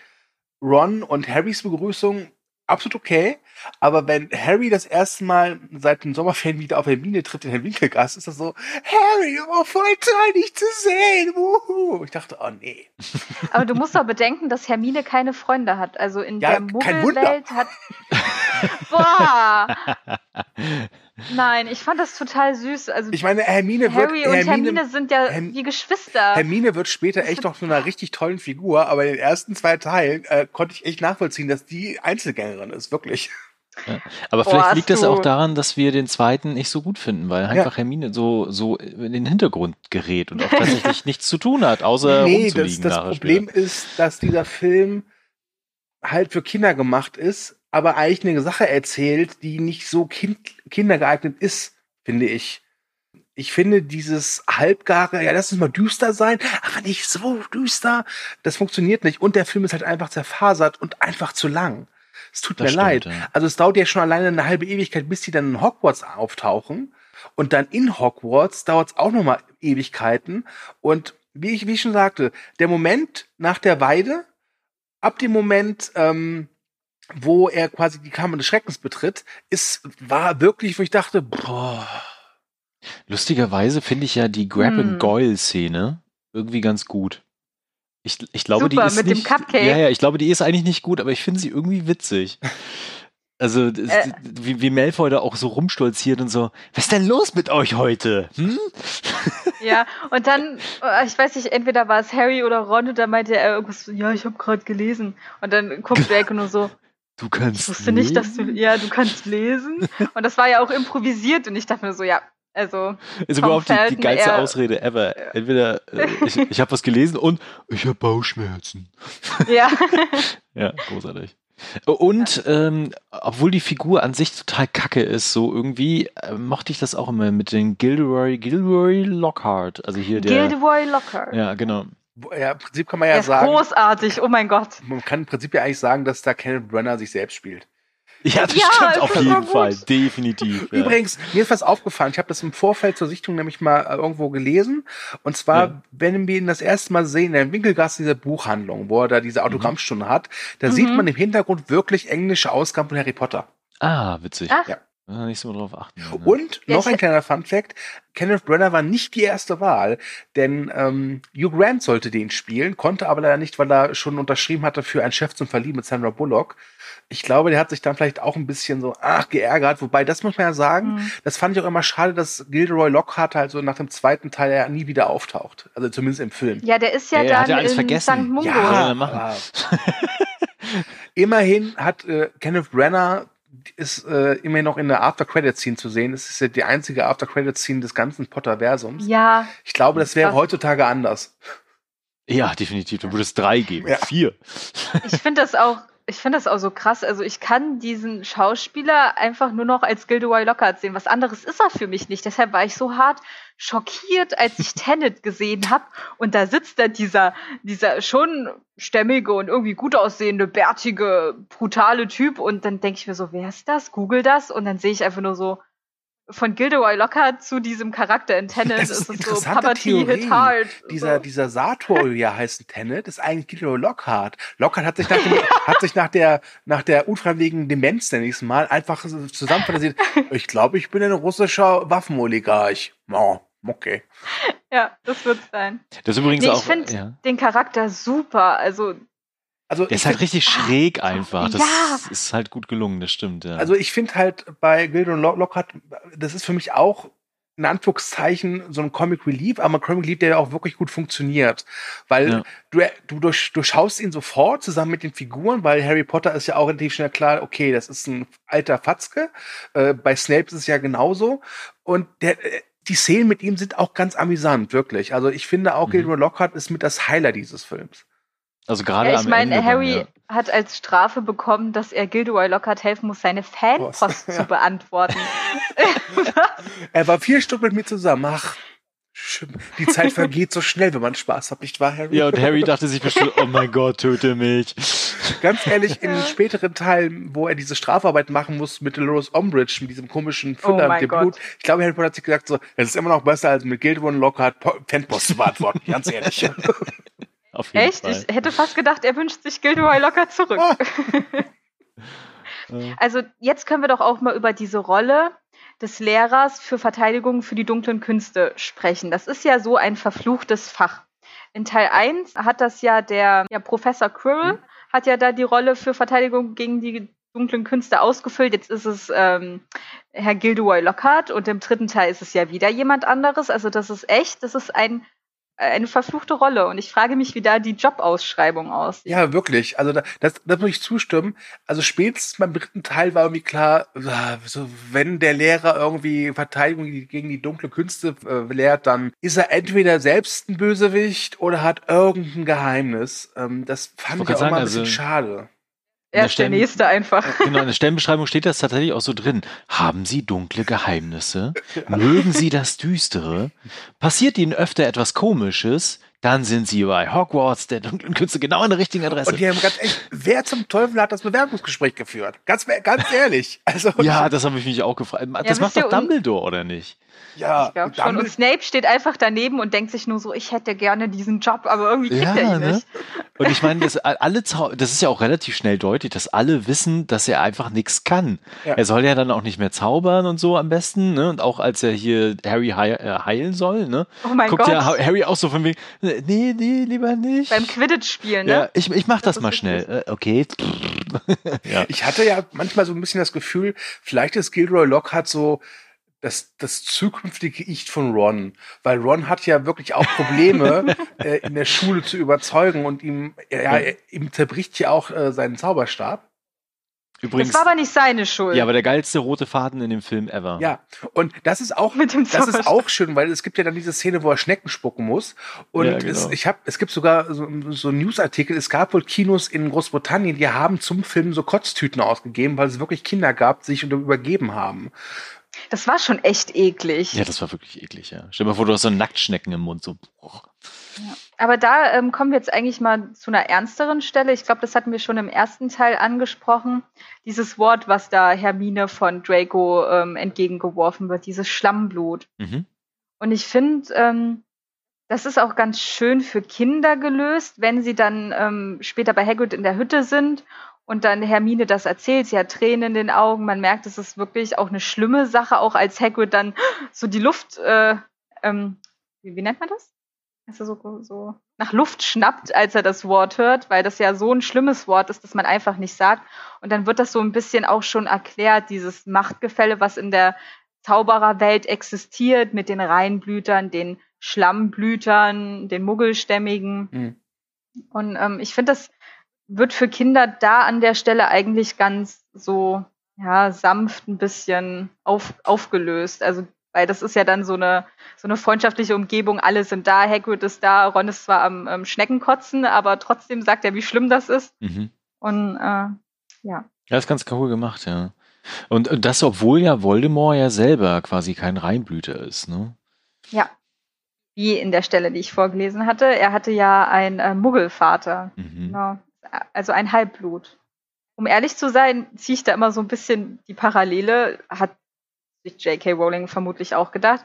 C: Ron und Harrys Begrüßung absolut okay. Aber wenn Harry das erste Mal seit dem Sommerferien wieder auf Hermine tritt in den Winkelgast, ist das so, Harry, oh, voll toll, dich zu sehen. Wuhu. Ich dachte, oh nee.
A: Aber du musst doch bedenken, dass Hermine keine Freunde hat. Also in
C: Ja,
A: der. Muggelwelt hat. [LAUGHS] [LAUGHS] Boah! [LAUGHS] Nein, ich fand das total süß. Also
C: Ich meine, Hermine wird,
A: Harry und
C: Hermine,
A: Hermine sind ja
C: Herm-
A: wie Geschwister.
C: Hermine wird später echt noch zu einer richtig tollen Figur, aber in den ersten zwei Teilen äh, konnte ich echt nachvollziehen, dass die Einzelgängerin ist, wirklich.
B: Aber
A: Boah,
B: vielleicht liegt das auch daran, dass wir den zweiten nicht so gut finden, weil einfach Hermine so, so in den Hintergrund gerät und auch tatsächlich [LAUGHS] nichts zu tun hat, außer
C: nee, das,
B: rumzuliegen
C: das
B: nachher
C: Problem
B: später.
C: ist, dass dieser Film halt für Kinder gemacht ist, aber eigentlich eine Sache erzählt, die nicht so kind, kindergeeignet ist, finde ich. Ich finde dieses halbgare, ja, lass uns mal düster sein, aber nicht so düster, das funktioniert nicht. Und der Film ist halt einfach zerfasert und einfach zu lang. Es tut
B: Das
C: mir leid.
B: stimmt, ja.
C: Also es dauert ja schon alleine eine halbe Ewigkeit, bis die dann in Hogwarts auftauchen. Und dann in Hogwarts dauert es auch nochmal Ewigkeiten. Und wie ich, wie ich schon sagte, der Moment nach der Weide, ab dem Moment, ähm, wo er quasi die Kammer des Schreckens betritt, ist, war wirklich, wo ich dachte, boah,
B: Lustigerweise finde ich ja die Grab
A: Hm.
B: and Goyle Szene irgendwie ganz gut. Ich, ich glaube, die
A: Super,
B: ist
A: mit dem
B: nicht,
A: Cupcake.
B: Ja, ja, ich glaube, die ist eigentlich nicht gut, aber ich finde sie irgendwie witzig. [LAUGHS] Also,
A: Äh.
B: wie, wie Malfoy da auch so rumstolziert und so, was ist denn los mit euch heute? Hm?
A: Ja, und dann, äh, ich weiß nicht, entweder war es Harry oder Ron und dann meinte er irgendwas, so, ja, ich habe gerade gelesen. Und dann guckt Draco nur so,
B: Du
A: ich
B: kannst.
A: wusste nicht, dass du,
B: lesen?
A: ja, du kannst lesen. [LAUGHS] Und das war ja auch improvisiert und ich dachte mir so, ja, also,
B: Ist
A: Tom
B: überhaupt die, die geilste
A: eher-
B: Ausrede ever. Entweder äh, ich, ich habe was gelesen und ich habe Bauchschmerzen. [LAUGHS]
A: ja. [LAUGHS]
B: Ja, großartig. Und ähm, obwohl die Figur an sich total kacke ist, so irgendwie äh, mochte ich das auch immer mit den Gilderoy, Gilderoy Lockhart. Also hier der.
A: Gilderoy Lockhart.
B: Ja, genau.
C: Ja, im Prinzip kann man ja
A: Der ist
C: sagen,
A: großartig, oh mein Gott.
C: man kann im Prinzip ja eigentlich sagen, dass da Kenneth Brenner sich selbst spielt.
B: Ja, das
A: Ja,
B: stimmt auf jeden. Fall. Definitiv. Ja.
C: Übrigens, mir ist was aufgefallen. Ich habe das im Vorfeld zur Sichtung nämlich mal äh, irgendwo gelesen. Und zwar,
B: Ja.
C: wenn wir ihn das erste Mal sehen, in der Winkelgasse dieser Buchhandlung, wo er da diese Autogrammstunde hat, da sieht
A: Mhm.
C: man im Hintergrund wirklich englische Ausgaben von Harry Potter.
B: Ah, witzig.
A: Ach,
C: Ja.
B: Ja, nicht so drauf achten. Ne?
C: Und
A: Ja,
C: noch ein kleiner Fun-Fact: Kenneth Brenner war nicht die erste Wahl, denn ähm, Hugh Grant sollte den spielen, konnte aber leider nicht, weil er schon unterschrieben hatte für ein Chef zum Verlieben mit Sandra Bullock. Ich glaube, der hat sich dann vielleicht auch ein bisschen so ach geärgert, wobei das muss man ja sagen,
A: Mhm.
C: das fand ich auch immer schade, dass Gilderoy Lockhart halt so nach dem zweiten Teil ja nie wieder auftaucht, also zumindest im Film.
A: Ja, der ist ja
B: Ja, er hat
A: dann
B: ja alles
A: in
B: vergessen.
A: St. Mungo.
B: Ja. er
C: Ja, [LAUGHS] immerhin hat äh, Kenneth Brenner ist äh, immerhin noch in der After-Credit-Scene zu sehen. Es ist ja die einzige After-Credit-Scene des ganzen Potterversums.
A: Ja,
C: Ich glaube, das wäre heutzutage anders.
B: Ja, definitiv. Du würdest drei geben.
C: Ja.
B: Vier.
A: ich finde das auch, ich finde das auch so krass. Also ich kann diesen Schauspieler einfach nur noch als Gilderoy Lockhart sehen. Was anderes ist er für mich nicht. Deshalb war ich so hart schockiert, als ich [LAUGHS] Tenet gesehen habe. Und da sitzt da dieser, dieser schon stämmige und irgendwie gut aussehende, bärtige, brutale Typ. Und dann denke ich mir so, wer ist das? Google das. Und dann sehe ich einfach nur so, von Gilderoy Lockhart zu diesem Charakter in Tenet
C: Das ist
A: ist
C: eine
A: es so
C: Theorie.
A: hit hard.
C: Dieser, dieser Sator, wie er heißt, Tenet, ist eigentlich Gilderoy Lockhart. Lockhart hat sich nach, dem, hat sich nach der, nach der unfreiwilligen Demenz, ich es mal, einfach zusammenfantasiert. Ich glaube, ich bin ein russischer Waffenoligarch. Oh, okay.
A: Ja, das wird sein.
B: Das ist übrigens
A: Nee, ich
B: auch.
A: find-
B: ja.
A: Den Charakter super. Also,
C: Also
B: Der ist halt richtig schräg einfach. Das
A: Ja.
B: ist halt gut gelungen, das stimmt, ja.
C: Also ich finde halt bei Lock- Lockhart, das ist für mich auch in Anführungszeichen so ein Comic Relief, aber ein Comic Relief, der auch wirklich gut funktioniert. Weil
B: Ja.
C: du, du durch, durchschaust ihn sofort zusammen mit den Figuren, weil Harry Potter ist ja auch relativ schnell klar, okay, das ist ein alter Fatzke. Äh, bei Snape ist es ja genauso. Und der, äh, die Szenen mit ihm sind auch ganz amüsant, wirklich. Also ich finde auch
B: Mhm.
C: Gilderoy Lockhart ist mit das Highlight dieses Films.
B: Also gerade
A: ja, ich
B: am
A: meine,
B: Ende.
A: Harry
B: Dann, ja.
A: hat als Strafe bekommen, dass er Gilderoy Lockhart helfen muss, seine Fanpost zu beantworten. [LAUGHS]
C: Er war vier Stunden mit mir zusammen. Ach, die Zeit vergeht so schnell, wenn man Spaß hat, nicht wahr, Harry?
B: ja, und Harry dachte sich bestimmt, oh mein Gott, töte mich.
C: Ganz ehrlich, in den späteren Teilen, wo er diese Strafarbeit machen muss mit Dolores Umbridge, mit diesem komischen Füller
A: Oh
C: mit dem
A: Gott.
C: Blut, ich glaube, Harry Potter hat sich gesagt, so, es ist immer noch besser, als mit Gilderoy Lockhart Po- Fanpost zu beantworten, ganz ehrlich. [LAUGHS]
B: Auf jeden
A: Echt?
B: Fall.
A: Ich hätte fast gedacht, er wünscht sich Gilderoy Lockhart zurück.
C: Ah. [LAUGHS]
A: Also jetzt können wir doch auch mal über diese Rolle des Lehrers für Verteidigung für die dunklen Künste sprechen. Das ist ja so ein verfluchtes Fach. In Teil 1 hat das ja der ja, Professor Quirrell,
C: Mhm.
A: hat ja da die Rolle für Verteidigung gegen die dunklen Künste ausgefüllt. Jetzt ist es ähm, Herr Gilderoy Lockhart und im dritten Teil ist es ja wieder jemand anderes. Also das ist echt, das ist ein, eine verfluchte Rolle. Und ich frage mich, wie da die Jobausschreibung aussieht.
C: ja, wirklich. Also da, das, da muss ich zustimmen. Also spätestens beim dritten Teil war irgendwie klar, so, wenn der Lehrer irgendwie Verteidigung gegen die dunkle Künste äh, lehrt, dann ist er entweder selbst ein Bösewicht oder hat irgendein Geheimnis. Ähm, das fand ich auch mal ein bisschen
B: also-
C: schade.
A: Er
B: der
A: ist der Nächste einfach.
B: Genau, in der Stellenbeschreibung steht das tatsächlich auch so drin. Haben Sie dunkle Geheimnisse? Mögen Sie das Düstere? Passiert Ihnen öfter etwas Komisches? Dann sind Sie bei Hogwarts der dunklen Künste genau an der richtigen Adresse.
C: Und die haben ganz echt, wer zum Teufel hat das Bewerbungsgespräch geführt? Ganz, ganz ehrlich. Also,
B: ja, das habe ich mich auch gefragt. Das
A: wisst
B: macht doch Dumbledore, oder nicht?
C: ja,
A: Ich glaube
C: und
A: schon. Und Snape steht einfach daneben und denkt sich nur so, ich hätte gerne diesen Job, aber irgendwie kriegt
B: Ja,
A: er ihn
B: ne?
A: nicht.
B: Und ich meine, das, alle das ist ja auch relativ schnell deutlich, dass alle wissen, dass er einfach nichts kann.
C: Ja.
B: Er soll ja dann auch nicht mehr zaubern und so am besten, ne? Und auch als er hier Harry heil, äh, heilen soll, ne?
A: Oh mein
B: Guckt
A: Gott.
B: ja Ha- Harry auch so von wegen, nee, nee, lieber nicht.
A: Beim Quidditch-Spielen, ne?
B: ja, ich, ich mach das, mal schnell. Äh, okay. [LAUGHS] ja.
C: Ich hatte ja manchmal so ein bisschen das Gefühl, vielleicht ist Gilderoy Lockhart so das, das zukünftige Ich von Ron. Weil Ron hat ja wirklich auch Probleme, [LAUGHS] äh, in der Schule zu überzeugen und ihm, ja,
B: Ja.
C: er- ihm zerbricht ja auch äh, seinen Zauberstab.
B: Übrigens,
A: das war aber nicht seine Schuld.
B: ja, aber der geilste rote Faden in dem Film ever.
C: Ja, und das ist auch
A: Mit dem
C: das ist auch schön, weil es gibt ja dann diese Szene, wo er Schnecken spucken muss. Und
B: Ja, genau.
C: es, ich hab, es gibt sogar so, so Newsartikel, es gab wohl Kinos in Großbritannien, die haben zum Film so Kotztüten ausgegeben, weil es wirklich Kinder gab, die sich unter- übergeben haben.
A: Das war schon echt eklig.
B: Ja, das war wirklich eklig, ja. Stell dir mal vor, du hast so Nacktschnecken im Mund, so. boah.
A: Aber da ähm, kommen wir jetzt eigentlich mal zu einer ernsteren Stelle. Ich glaube, das hatten wir schon im ersten Teil angesprochen. Dieses Wort, was da Hermine von Draco ähm, entgegengeworfen wird, dieses Schlammblut.
B: Mhm.
A: Und ich finde, ähm, das ist auch ganz schön für Kinder gelöst, wenn sie dann ähm, später bei Hagrid in der Hütte sind und dann Hermine das erzählt. Sie hat Tränen in den Augen. Man merkt, es ist wirklich auch eine schlimme Sache, auch als Hagrid dann so die Luft, äh, ähm, wie, wie nennt man das? Dass er so, so nach Luft schnappt, als er das Wort hört, weil das ja so ein schlimmes Wort ist, dass man einfach nicht sagt. Und dann wird das so ein bisschen auch schon erklärt, dieses Machtgefälle, was in der Zaubererwelt existiert, mit den Reinblütern, den Schlammblütern, den Muggelstämmigen.
C: Mhm.
A: Und ähm, ich finde, das wird für Kinder da an der Stelle eigentlich ganz so ja, sanft ein bisschen auf, aufgelöst. Also, weil das ist ja dann so eine, so eine freundschaftliche Umgebung. Alle sind da, Hagrid ist da, Ron ist zwar am ähm, Schneckenkotzen, aber trotzdem sagt er, wie schlimm das ist.
B: Mhm.
A: Und äh, ja.
B: Ja, ist ganz cool gemacht, ja. Und, und das, obwohl ja Voldemort ja selber quasi kein Reinblüter ist, ne?
A: Ja. Wie in der Stelle, die ich vorgelesen hatte. Er hatte ja einen äh, Muggelvater.
B: Mhm.
A: Genau. Also ein Halbblut. Um ehrlich zu sein, ziehe ich da immer so ein bisschen die Parallele, hat sich J.K. Rowling vermutlich auch gedacht.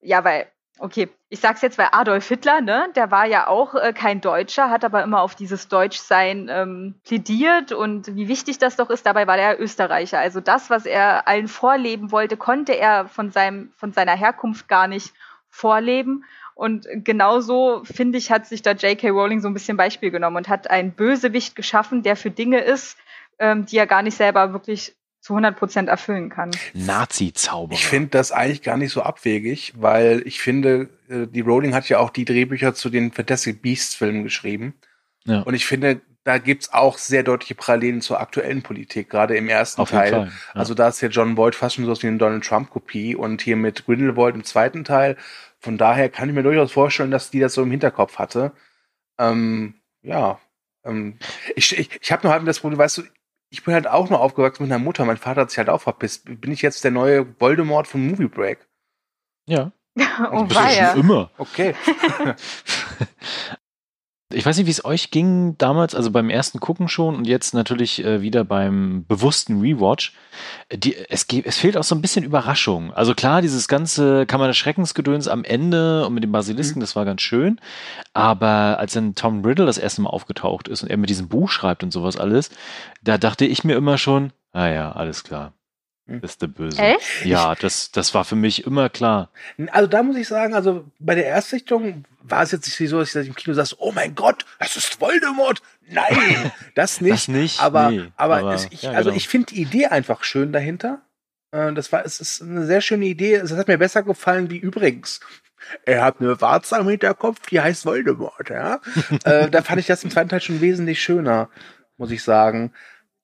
A: Ja, weil, okay, ich sag's jetzt, weil Adolf Hitler, ne, der war ja auch äh, kein Deutscher, hat aber immer auf dieses Deutschsein ähm, plädiert und wie wichtig das doch ist, dabei war der Österreicher. Also das, was er allen vorleben wollte, konnte er von seinem, von seiner Herkunft gar nicht vorleben. Und genauso, finde ich, hat sich da J.K. Rowling so ein bisschen Beispiel genommen und hat einen Bösewicht geschaffen, der für Dinge ist, ähm, die er gar nicht selber wirklich zu 100 Prozent erfüllen kann.
B: Nazi-Zauberer.
C: Ich finde das eigentlich gar nicht so abwegig, weil ich finde, äh, die Rowling hat ja auch die Drehbücher zu den Fantastic Beasts Filmen geschrieben.
B: Ja.
C: Und ich finde, da gibt's auch sehr deutliche Parallelen zur aktuellen Politik, gerade im ersten
B: Auf jeden
C: Teil.
B: Fall. Ja.
C: Also da ist ja John Boyd fast schon so wie eine Donald Trump-Kopie und hier mit Grindelwald im zweiten Teil. Von daher kann ich mir durchaus vorstellen, dass die das so im Hinterkopf hatte. Ähm, ja. Ähm, ich ich, ich habe nur halt das Problem, weißt du, ich bin halt auch nur aufgewachsen mit einer Mutter. Mein Vater hat sich halt auch verpisst. Bin ich jetzt der neue Voldemort von Movie Break?
B: ja. [LAUGHS]
A: oh,
B: Bist du schon immer.
C: Okay. [LAUGHS] [LAUGHS]
B: Ich weiß nicht, wie es euch ging damals, also beim ersten Gucken schon und jetzt natürlich äh, wieder beim bewussten Rewatch. Die, es, es fehlt auch so ein bisschen Überraschung. Also klar, dieses ganze Kammer des Schreckensgedöns am Ende und mit dem Basilisken, das war ganz schön. Aber als dann Tom Riddle das erste Mal aufgetaucht ist und er mit diesem Buch schreibt und sowas alles, da dachte ich mir immer schon, ah ja, alles klar.
C: Hm.
B: Das ist der Böse.
A: Echt?
B: Ja, das, das war für mich immer klar.
C: Also da muss ich sagen, also bei der Erstsichtung war es jetzt nicht so, dass ich im Kino saß, oh mein Gott, das ist Voldemort. Nein, [LAUGHS] das nicht.
B: Das nicht,
C: aber,
B: nee,
C: aber,
B: aber,
C: es, ich,
B: ja,
C: also
B: genau.
C: ich finde die Idee einfach schön dahinter. Äh, Das war, es ist eine sehr schöne Idee. Es hat mir besser gefallen wie übrigens. Er hat eine Warze am Hinterkopf, die heißt Voldemort, ja. [LAUGHS] äh, da fand ich das im zweiten Teil schon wesentlich schöner, muss ich sagen.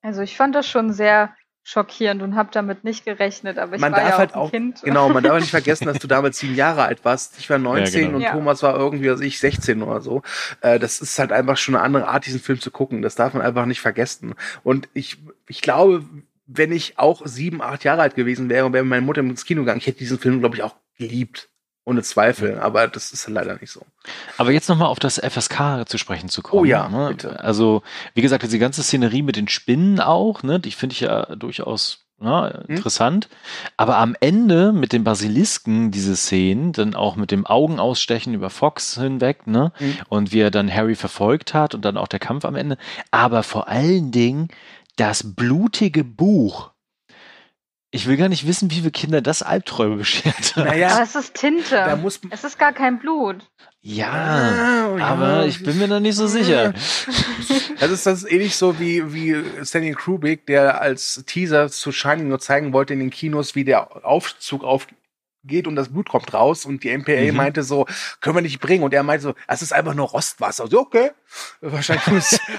A: Also ich fand das schon sehr schockierend und habe damit nicht gerechnet, aber ich
C: man
A: war
C: darf
A: ja
C: halt
A: auch Kind.
C: genau, man darf [LAUGHS] nicht vergessen, dass du damals sieben Jahre alt warst. Ich war 19
B: genau.
C: und
A: Ja.
C: Thomas war irgendwie, also ich 16 oder so. Äh, das ist halt einfach schon eine andere Art, diesen Film zu gucken. Das darf man einfach nicht vergessen. Und ich, ich glaube, wenn ich auch sieben, acht Jahre alt gewesen wäre und wäre mit meiner Mutter ins Kino gegangen, ich hätte diesen Film, glaube ich, auch geliebt. Ohne Zweifel. Aber das ist leider nicht so.
B: Aber jetzt nochmal auf das FSK zu sprechen zu kommen.
C: Oh ja,
B: ne?
C: bitte.
B: Also, wie gesagt, diese ganze Szenerie mit den Spinnen auch, ne, die finde ich ja durchaus na,
C: Hm?
B: interessant. Aber am Ende mit den Basilisken, diese Szenen, dann auch mit dem Augenausstechen über Fox hinweg, ne?
C: Hm.
B: Und wie er dann Harry verfolgt hat und dann auch der Kampf am Ende. Aber vor allen Dingen das blutige Buch. Ich will gar nicht wissen, wie viele Kinder das Albträume beschert hat.
C: Naja,
A: Aber es ist Tinte.
C: da muss
A: es ist gar kein Blut.
B: Ja,
C: Ah, ja.
B: aber ich bin mir da nicht so sicher. [LAUGHS]
C: Das ist, das ist ähnlich so wie, wie Stanley Kubrick, der als Teaser zu Shining nur zeigen wollte in den Kinos, wie der Aufzug auf, geht und das Blut kommt raus und die MPA mhm. meinte so, können wir nicht bringen und er meinte so, es ist einfach nur Rostwasser. So, okay. Wahrscheinlich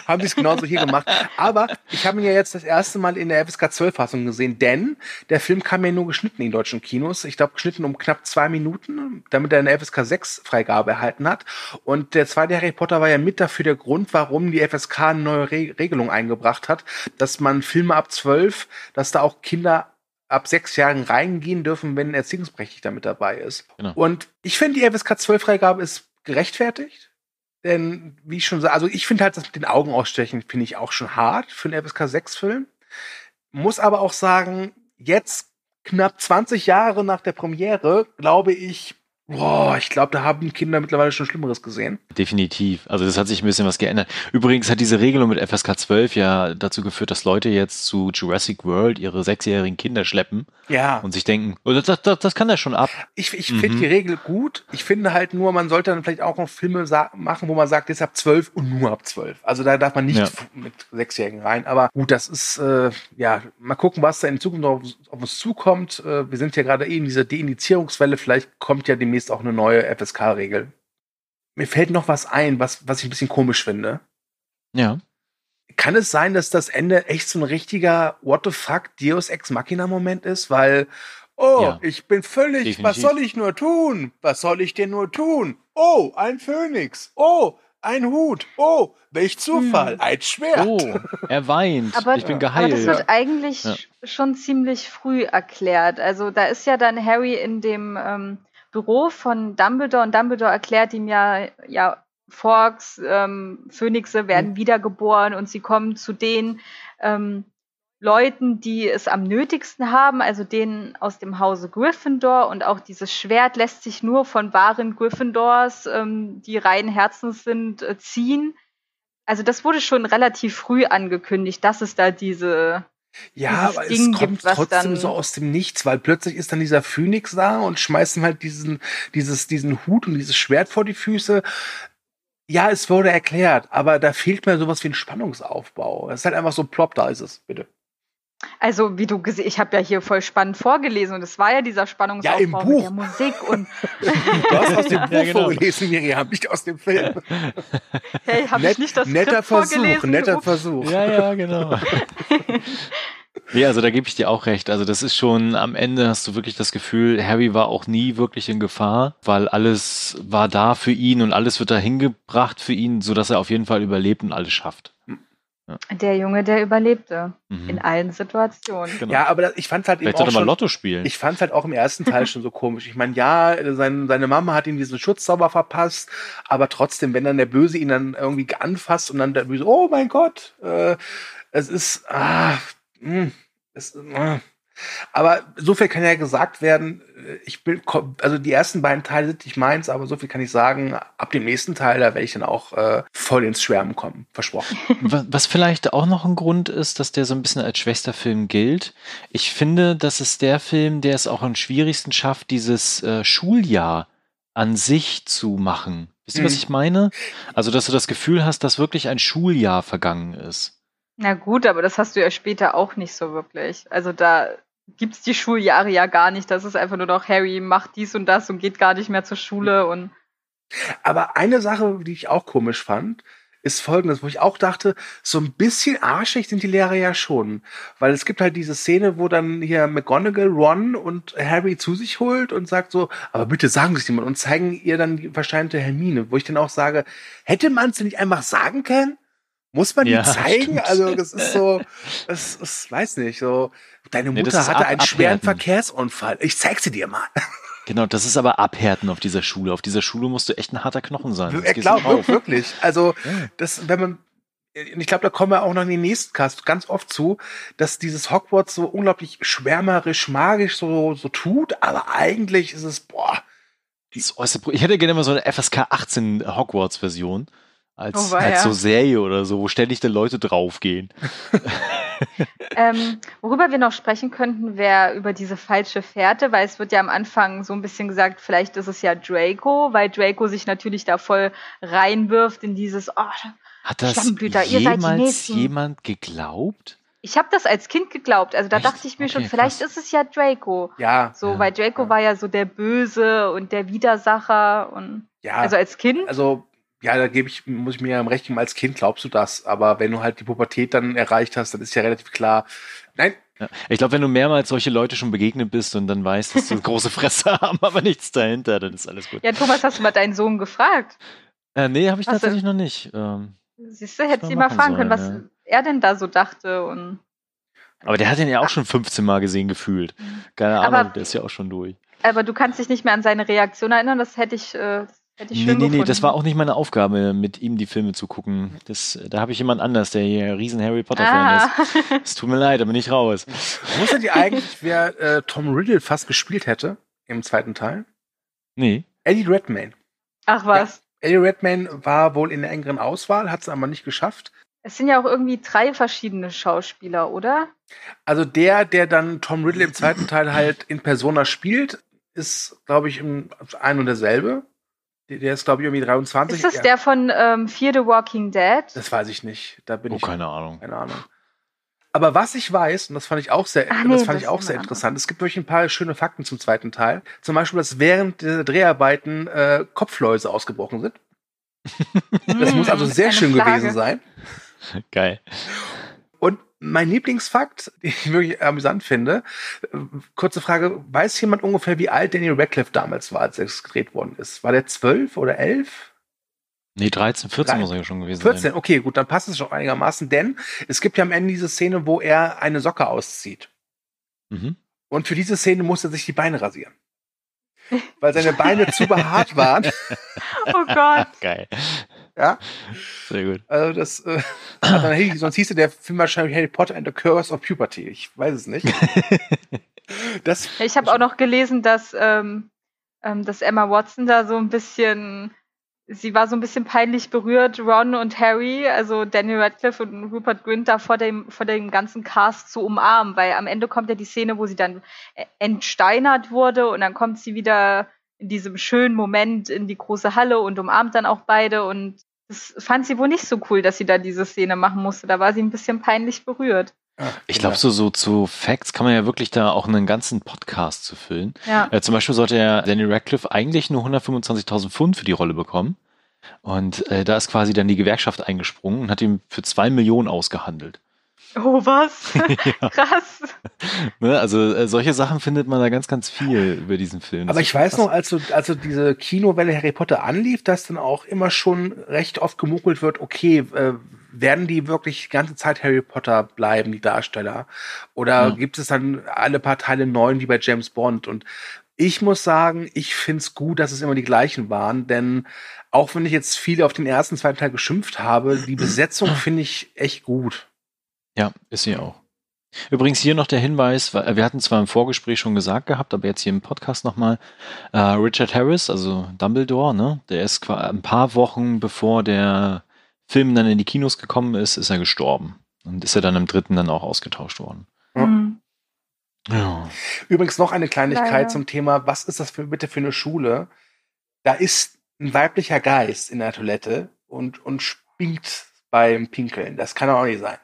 C: haben sie [LAUGHS] es genauso hier gemacht. Aber ich habe ihn ja jetzt das erste Mal in der FSK 12 Fassung gesehen, denn der Film kam ja nur geschnitten in deutschen Kinos. Ich glaube, geschnitten um knapp zwei Minuten, damit er eine FSK 6 Freigabe erhalten hat. Und der zweite Harry Potter war ja mit dafür der Grund, warum die FSK eine neue Re Regelung eingebracht hat, dass man Filme ab 12, dass da auch Kinder ab sechs Jahren reingehen dürfen, wenn ein Erziehungsberechtigter mit dabei ist. Genau. Und ich finde, die FSK 12 Freigabe ist gerechtfertigt. Denn, wie ich schon sage, also ich finde halt das mit den Augen ausstechen, finde ich auch schon hart für einen FSK 6 Film. Muss aber auch sagen, jetzt knapp 20 Jahre nach der Premiere, glaube ich, Boah, ich glaube, da haben Kinder mittlerweile schon Schlimmeres gesehen.
B: Definitiv. Also das hat sich ein bisschen was geändert. Übrigens hat diese Regelung mit FSK 12 ja dazu geführt, dass Leute jetzt zu Jurassic World ihre sechsjährigen Kinder schleppen.
C: Ja.
B: Und sich denken, oh, das, das, das kann er schon ab.
C: Ich, ich mhm. finde die Regel gut. Ich finde halt nur, man sollte dann vielleicht auch noch Filme machen, wo man sagt, jetzt ab 12 und nur ab 12. Also da darf man nicht ja. mit Sechsjährigen rein. Aber gut, das ist, äh, ja, mal gucken, was da in Zukunft auf, auf uns zukommt. Äh, wir sind ja gerade eben in dieser Deindizierungswelle. Vielleicht kommt ja demnächst demnächst auch eine neue FSK-Regel. Mir fällt noch was ein, was, was ich ein bisschen komisch finde.
B: Ja.
C: Kann es sein, dass das Ende echt so ein richtiger What the fuck Deus Ex Machina Moment ist? Weil, oh, ja. ich bin völlig, Definitiv. was soll ich nur tun? Was soll ich denn nur tun? Oh, ein Phönix. Oh, ein Hut. Oh, welch Zufall. Hm. Ein Schwert. Oh,
B: er weint. aber, ich bin geheilt.
A: Aber das wird eigentlich ja. schon ziemlich früh erklärt. Also da ist ja dann Harry in dem ähm, Büro von Dumbledore und Dumbledore erklärt ihm ja, ja, Forks, ähm, Phönixe werden mhm. wiedergeboren und sie kommen zu den ähm, Leuten, die es am nötigsten haben, also denen aus dem Hause Gryffindor und auch dieses Schwert lässt sich nur von wahren Gryffindors, ähm, die reinen Herzens sind, äh, ziehen. Also das wurde schon relativ früh angekündigt, dass es da diese
C: ja, aber Ding es kommt trotzdem so aus dem Nichts, weil plötzlich ist dann dieser Phönix da und schmeißen halt diesen, dieses, diesen Hut und dieses Schwert vor die Füße. Ja, es wurde erklärt, aber da fehlt mir sowas wie ein Spannungsaufbau. Es ist halt einfach so plopp, da ist es, bitte.
A: Also, wie du gesehen, ich habe ja hier voll spannend vorgelesen und es war ja dieser Spannungsaufbau ja, im Buch. mit der Musik und [LAUGHS]
C: Du hast aus dem Buch ja, genau. vorgelesen, Miriam, nicht aus dem Film. [LAUGHS]
A: Hey, habe Net, ich nicht das
C: Netter
A: Skript
C: Versuch,
A: vorgelesen?
C: netter Versuch.
B: Ja, ja, genau. [LAUGHS] Ja, also da gebe ich dir auch recht. Also das ist schon, am Ende hast du wirklich das Gefühl, Harry war auch nie wirklich in Gefahr, weil alles war da für ihn und alles wird da hingebracht für ihn, sodass er auf jeden Fall überlebt und alles schafft.
A: Der Junge, der überlebte. Mhm. In allen Situationen.
C: Genau. Ja, aber ich fand es halt
B: Vielleicht eben auch schon, Lotto spielen.
C: Ich fand es halt auch im ersten Teil schon so [LAUGHS] komisch. Ich meine, ja, sein, seine Mama hat ihm diesen Schutzzauber verpasst, aber trotzdem, wenn dann der Böse ihn dann irgendwie anfasst und dann der Böse, oh mein Gott, äh, es ist, ah, mh, hm, es, äh, aber so viel kann ja gesagt werden. Ich bin, also die ersten beiden Teile sind nicht meins, aber so viel kann ich sagen. Ab dem nächsten Teil, da werde ich dann auch äh, voll ins Schwärmen kommen. Versprochen. [LAUGHS]
B: Was vielleicht auch noch ein Grund ist, dass der so ein bisschen als schwächster Film gilt. Ich finde, das ist der Film, der es auch am schwierigsten schafft, dieses äh, Schuljahr an sich zu machen. Wisst ihr, mhm. was ich meine? Also, dass du das Gefühl hast, dass wirklich ein Schuljahr vergangen ist.
A: Na gut, aber das hast du ja später auch nicht so wirklich. Also da gibt es die Schuljahre ja gar nicht. Das ist einfach nur noch Harry macht dies und das und geht gar nicht mehr zur Schule und.
C: Aber eine Sache, die ich auch komisch fand, ist folgendes, wo ich auch dachte, so ein bisschen arschig sind die Lehrer ja schon. Weil es gibt halt diese Szene, wo dann hier McGonagall Ron und Harry zu sich holt und sagt so, aber bitte sagen Sie es jemand und zeigen ihr dann die verscheinte Hermine, wo ich dann auch sage, hätte man es nicht einfach sagen können? Muss man ja, die [LAUGHS] zeigen? Stimmt. Also, das ist so, das, das weiß nicht, so, deine Mutter nee, hatte einen schweren abhärten. Verkehrsunfall. Ich zeig sie dir mal. [LAUGHS]
B: Genau, das ist aber Abhärten auf dieser Schule. Auf dieser Schule musst du echt ein harter Knochen sein.
C: Ich glaube wirklich. Also, [LAUGHS] das, wenn man, ich glaube, da kommen wir auch noch in den nächsten Cast ganz oft zu, dass dieses Hogwarts so unglaublich schwärmerisch, magisch so, so tut, aber eigentlich ist es, boah.
B: ich hätte gerne mal so eine FSK 18 Hogwarts-Version als, oh, als so Serie oder so, wo ständig die Leute draufgehen. [LAUGHS]
A: ähm, worüber wir noch sprechen könnten, wäre über diese falsche Fährte, weil es wird ja am Anfang so ein bisschen gesagt, vielleicht ist es ja Draco, weil Draco sich natürlich da voll reinwirft in dieses, oh,
B: hat das jemals jemand geglaubt?
A: Ich habe das als Kind geglaubt. Also da
B: Echt?
A: dachte ich mir schon,
B: Okay,
A: vielleicht
B: krass.
A: ist es ja Draco.
C: Ja,
A: So,
B: Ja,
A: weil Draco
C: ja.
A: war ja so der Böse und der Widersacher und
C: ja.
A: also als Kind.
C: Also, ja, da gebe ich, muss ich mir ja im Recht geben, als Kind glaubst du das. Aber wenn du halt die Pubertät dann erreicht hast, dann ist ja relativ klar. Nein,
B: Ja. Ich glaube, wenn du mehrmals solche Leute schon begegnet bist und dann weißt, dass sie [LAUGHS] eine große Fresse haben, aber nichts dahinter, dann ist alles gut.
A: Ja, Thomas, hast du mal deinen Sohn gefragt?
B: Äh, nee, habe ich
A: Hast du-
B: tatsächlich noch nicht. Ähm,
A: Siehst du, hättest du ihn mal fragen können, was
B: sollen,
A: er denn da so dachte und
B: aber der hat den ja auch schon 15 Mal gesehen gefühlt. Keine
A: Aber-
B: Ahnung, der ist ja auch schon durch.
A: aber du kannst dich nicht mehr an seine Reaktion erinnern, das hätte ich, äh, das hätte ich
B: Nee, nee, nee,
A: gefunden.
B: das war auch nicht meine Aufgabe, mit ihm die Filme zu gucken. Das, da habe ich jemand anders, der hier riesen Harry Potter-Fan
A: ah.
B: ist. Es tut mir leid, da bin ich raus.
C: wusstet ihr eigentlich, wer äh, Tom Riddle fast gespielt hätte im zweiten Teil?
B: Nee.
C: Eddie Redmayne.
A: Ach was.
C: Eddie Redmayne war wohl in der engeren Auswahl, hat es aber nicht geschafft.
A: Es sind ja auch irgendwie drei verschiedene Schauspieler, oder?
C: Also der, der dann Tom Riddle im zweiten Teil halt in Persona spielt, ist, glaube ich, ein und derselbe. Der, ist, glaube ich, irgendwie 23.
A: Ist das
C: Ja,
A: der von ähm, Fear the Walking Dead?
C: Das weiß ich nicht. Da bin
B: Oh,
C: ich.
B: keine Ahnung.
C: Keine Ahnung. Aber was ich weiß, und das fand ich auch sehr,
A: Ach nee,
C: das fand
A: das
C: ich auch sehr interessant, es gibt wirklich ein paar schöne Fakten zum zweiten Teil. Zum Beispiel, dass während der Dreharbeiten äh, Kopfläuse ausgebrochen sind. [LAUGHS] Das
A: Hm,
C: muss also sehr
A: eine
C: schön
A: Plage.
C: gewesen sein.
B: Geil.
C: Mein Lieblingsfakt, [LAUGHS] den ich wirklich amüsant finde, äh, kurze Frage, weiß jemand ungefähr, wie alt Daniel Radcliffe damals war, als es gedreht worden ist? War der zwölf oder elf?
B: Nee, 13, 14
C: Drei-
B: muss er ja schon gewesen
C: 14,
B: sein.
C: okay, gut, dann passt es schon einigermaßen, denn es gibt ja am Ende diese Szene, wo er eine Socke auszieht.
B: Mhm.
C: Und für diese Szene musste er sich die Beine rasieren. Weil seine Beine zu behaart waren. [LAUGHS]
A: Oh Gott.
B: Geil.
C: Ja,
B: Sehr gut.
C: also das, äh, dann, sonst hieße der Film wahrscheinlich Harry Potter and the Curse of Puberty. Ich weiß es nicht. [LAUGHS] Das,
A: Ich habe auch noch gelesen, dass, ähm, ähm, dass Emma Watson da so ein bisschen, sie war so ein bisschen peinlich berührt, Ron und Harry, also Daniel Radcliffe und Rupert Grint da vor dem, vor dem ganzen Cast zu umarmen, weil am Ende kommt ja die Szene, wo sie dann äh, entsteinert wurde und dann kommt sie wieder in diesem schönen Moment in die große Halle und umarmt dann auch beide und das fand sie wohl nicht so cool, dass sie da diese Szene machen musste. Da war sie ein bisschen peinlich berührt.
B: Ich glaube, so, so zu Facts kann man ja wirklich da auch einen ganzen Podcast zu füllen.
A: Ja.
B: Äh, zum Beispiel sollte ja Daniel Radcliffe eigentlich nur 125.000 Pfund für die Rolle bekommen. Und äh, da ist quasi dann die Gewerkschaft eingesprungen und hat ihm für zwei Millionen ausgehandelt.
A: Oh, was? [LAUGHS] [LAUGHS] Krass.
B: Ne? Also äh, solche Sachen findet man da ganz, ganz viel über diesen Film. Das
C: aber ich weiß
B: krass.
C: noch, als so, als so diese Kinowelle Harry Potter anlief, dass dann auch immer schon recht oft gemunkelt wird, okay, äh, werden die wirklich die ganze Zeit Harry Potter bleiben, die Darsteller? Oder
B: Ja.
C: gibt es dann alle paar Teile neuen wie bei James Bond? Und ich muss sagen, ich find's gut, dass es immer die gleichen waren, denn auch wenn ich jetzt viel auf den ersten, zweiten Teil geschimpft habe, die Besetzung finde ich echt gut.
B: Ja, ist sie auch. Übrigens hier noch der Hinweis, wir hatten zwar im Vorgespräch schon gesagt gehabt, aber jetzt hier im Podcast nochmal, äh, Richard Harris, also Dumbledore, ne, der ist ein paar Wochen bevor der Film dann in die Kinos gekommen ist, ist er gestorben. Und ist er dann im dritten dann auch ausgetauscht worden.
C: Ja.
A: Hm.
B: Ja.
C: Übrigens noch eine Kleinigkeit
A: Leider.
C: zum Thema, was ist das für, bitte für eine Schule? Da ist ein weiblicher Geist in der Toilette und, und spinkt beim Pinkeln. Das kann doch auch nicht sein.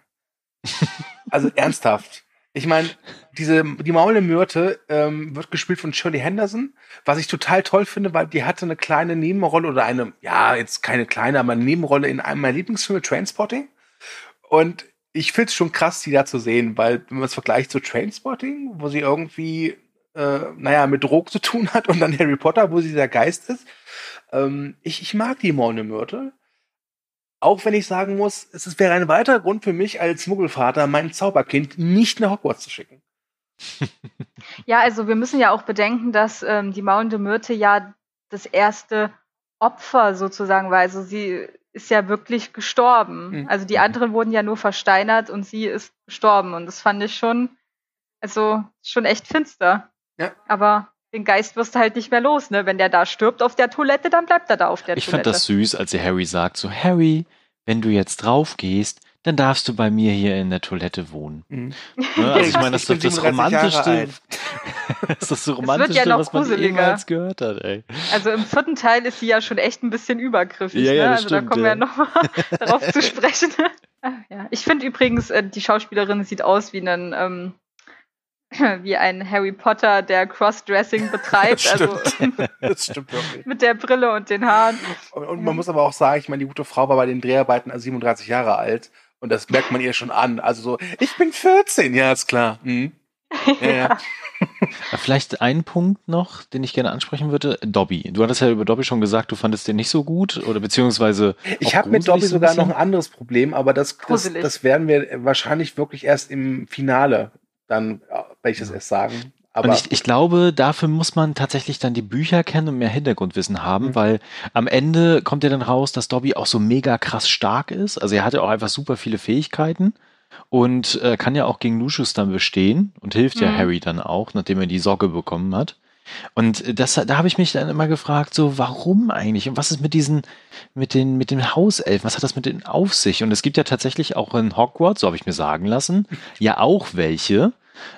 C: [LAUGHS] Also ernsthaft. Ich meine, diese, die Maule Myrte ähm, wird gespielt von Shirley Henderson, was ich total toll finde, weil die hatte eine kleine Nebenrolle oder eine, ja, jetzt keine kleine, aber eine Nebenrolle in einem meiner Lieblingsfilme, Trainspotting. Und ich find's schon krass, die da zu sehen, weil wenn man es vergleicht zu Trainspotting, wo sie irgendwie, äh, naja, mit Drogen zu tun hat und dann Harry Potter, wo sie der Geist ist, ähm, ich, ich mag die Maule Myrte. Auch wenn ich sagen muss, es wäre ein weiterer Grund für mich als Muggelvater, mein Zauberkind nicht nach Hogwarts zu schicken. [LAUGHS]
A: Ja, also wir müssen ja auch bedenken, dass ähm, die maulende Myrte ja das erste Opfer sozusagen war. Also sie ist ja wirklich gestorben.
C: Mhm.
A: Also die anderen wurden ja nur versteinert und sie ist gestorben. Und das fand ich schon, also schon echt finster.
C: Ja.
A: Aber den Geist wirst du halt nicht mehr los, ne? Wenn der da stirbt auf der Toilette, dann bleibt er da auf der
B: Ich fand
A: Toilette.
B: das süß, als der Harry sagt, so Harry, wenn du jetzt drauf gehst, dann darfst du bei mir hier in der Toilette wohnen. Mhm. Ne? Also ich [LAUGHS] meine, das ist doch das Romantischste. [LAUGHS] das ist das Romantischste,
A: ja
B: was man jemals gehört hat, ey.
A: Also im vierten Teil ist sie ja schon echt ein bisschen übergriffig. Ja, ja, ne? Also stimmt, da kommen wir ja nochmal [LAUGHS] darauf zu sprechen. Ach, ja. Ich finde übrigens, äh, die Schauspielerin sieht aus wie ein ähm, [LAUGHS] wie ein Harry Potter, der Crossdressing [LAUGHS] betreibt.
C: das also [LAUGHS] das stimmt wirklich.
A: mit der Brille und den Haaren.
C: Und, und man muss aber auch sagen, ich meine, die gute Frau war bei den Dreharbeiten 37 Jahre alt und das merkt man ihr schon an. Also so, ich bin 14, ja, ist klar. Mhm. Ja, ja.
B: Vielleicht ein Punkt noch, den ich gerne ansprechen würde. Dobby. Du hattest ja über Dobby schon gesagt, du fandest den nicht so gut oder beziehungsweise.
C: Ich habe mit Dobby sogar noch ein anderes Problem, aber das, das, das werden wir wahrscheinlich wirklich erst im Finale dann werde ich das erst sagen.
B: Aber und ich, ich, glaube, dafür muss man tatsächlich dann die Bücher kennen und mehr Hintergrundwissen haben, mhm. weil am Ende kommt ja dann raus, dass Dobby auch so mega krass stark ist. Also er hatte auch einfach super viele Fähigkeiten und äh, kann ja auch gegen Lucius dann bestehen und hilft mhm. ja Harry dann auch, nachdem er die Socke bekommen hat. Und das, da habe ich mich dann immer gefragt, so warum eigentlich? Und was ist mit diesen, mit den, mit den Hauselfen? Was hat das mit denen auf sich? Und es gibt ja tatsächlich auch in Hogwarts, so habe ich mir sagen lassen, ja auch welche,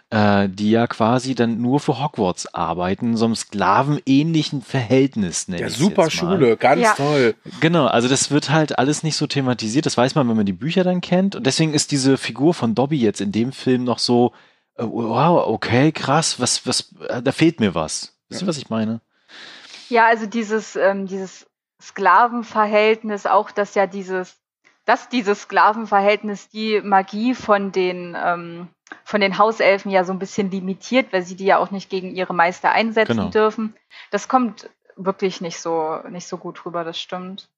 B: äh, die ja quasi dann nur für Hogwarts arbeiten, so einem sklavenähnlichen Verhältnis.
C: Ja, super Schule, ganz ja. toll.
B: Genau, also das wird halt alles nicht so thematisiert. Das weiß man, wenn man die Bücher dann kennt. Und deswegen ist diese Figur von Dobby jetzt in dem Film noch so, wow, okay, krass, was, was, äh, da fehlt mir was. Wisst ihr, was ich meine?
A: Ja, also dieses, ähm, dieses Sklavenverhältnis, auch dass ja dieses, dass dieses Sklavenverhältnis die Magie von den, ähm, von den Hauselfen ja so ein bisschen limitiert, weil sie die ja auch nicht gegen ihre Meister einsetzen genau. dürfen. Das kommt wirklich nicht so, nicht so gut rüber, das stimmt.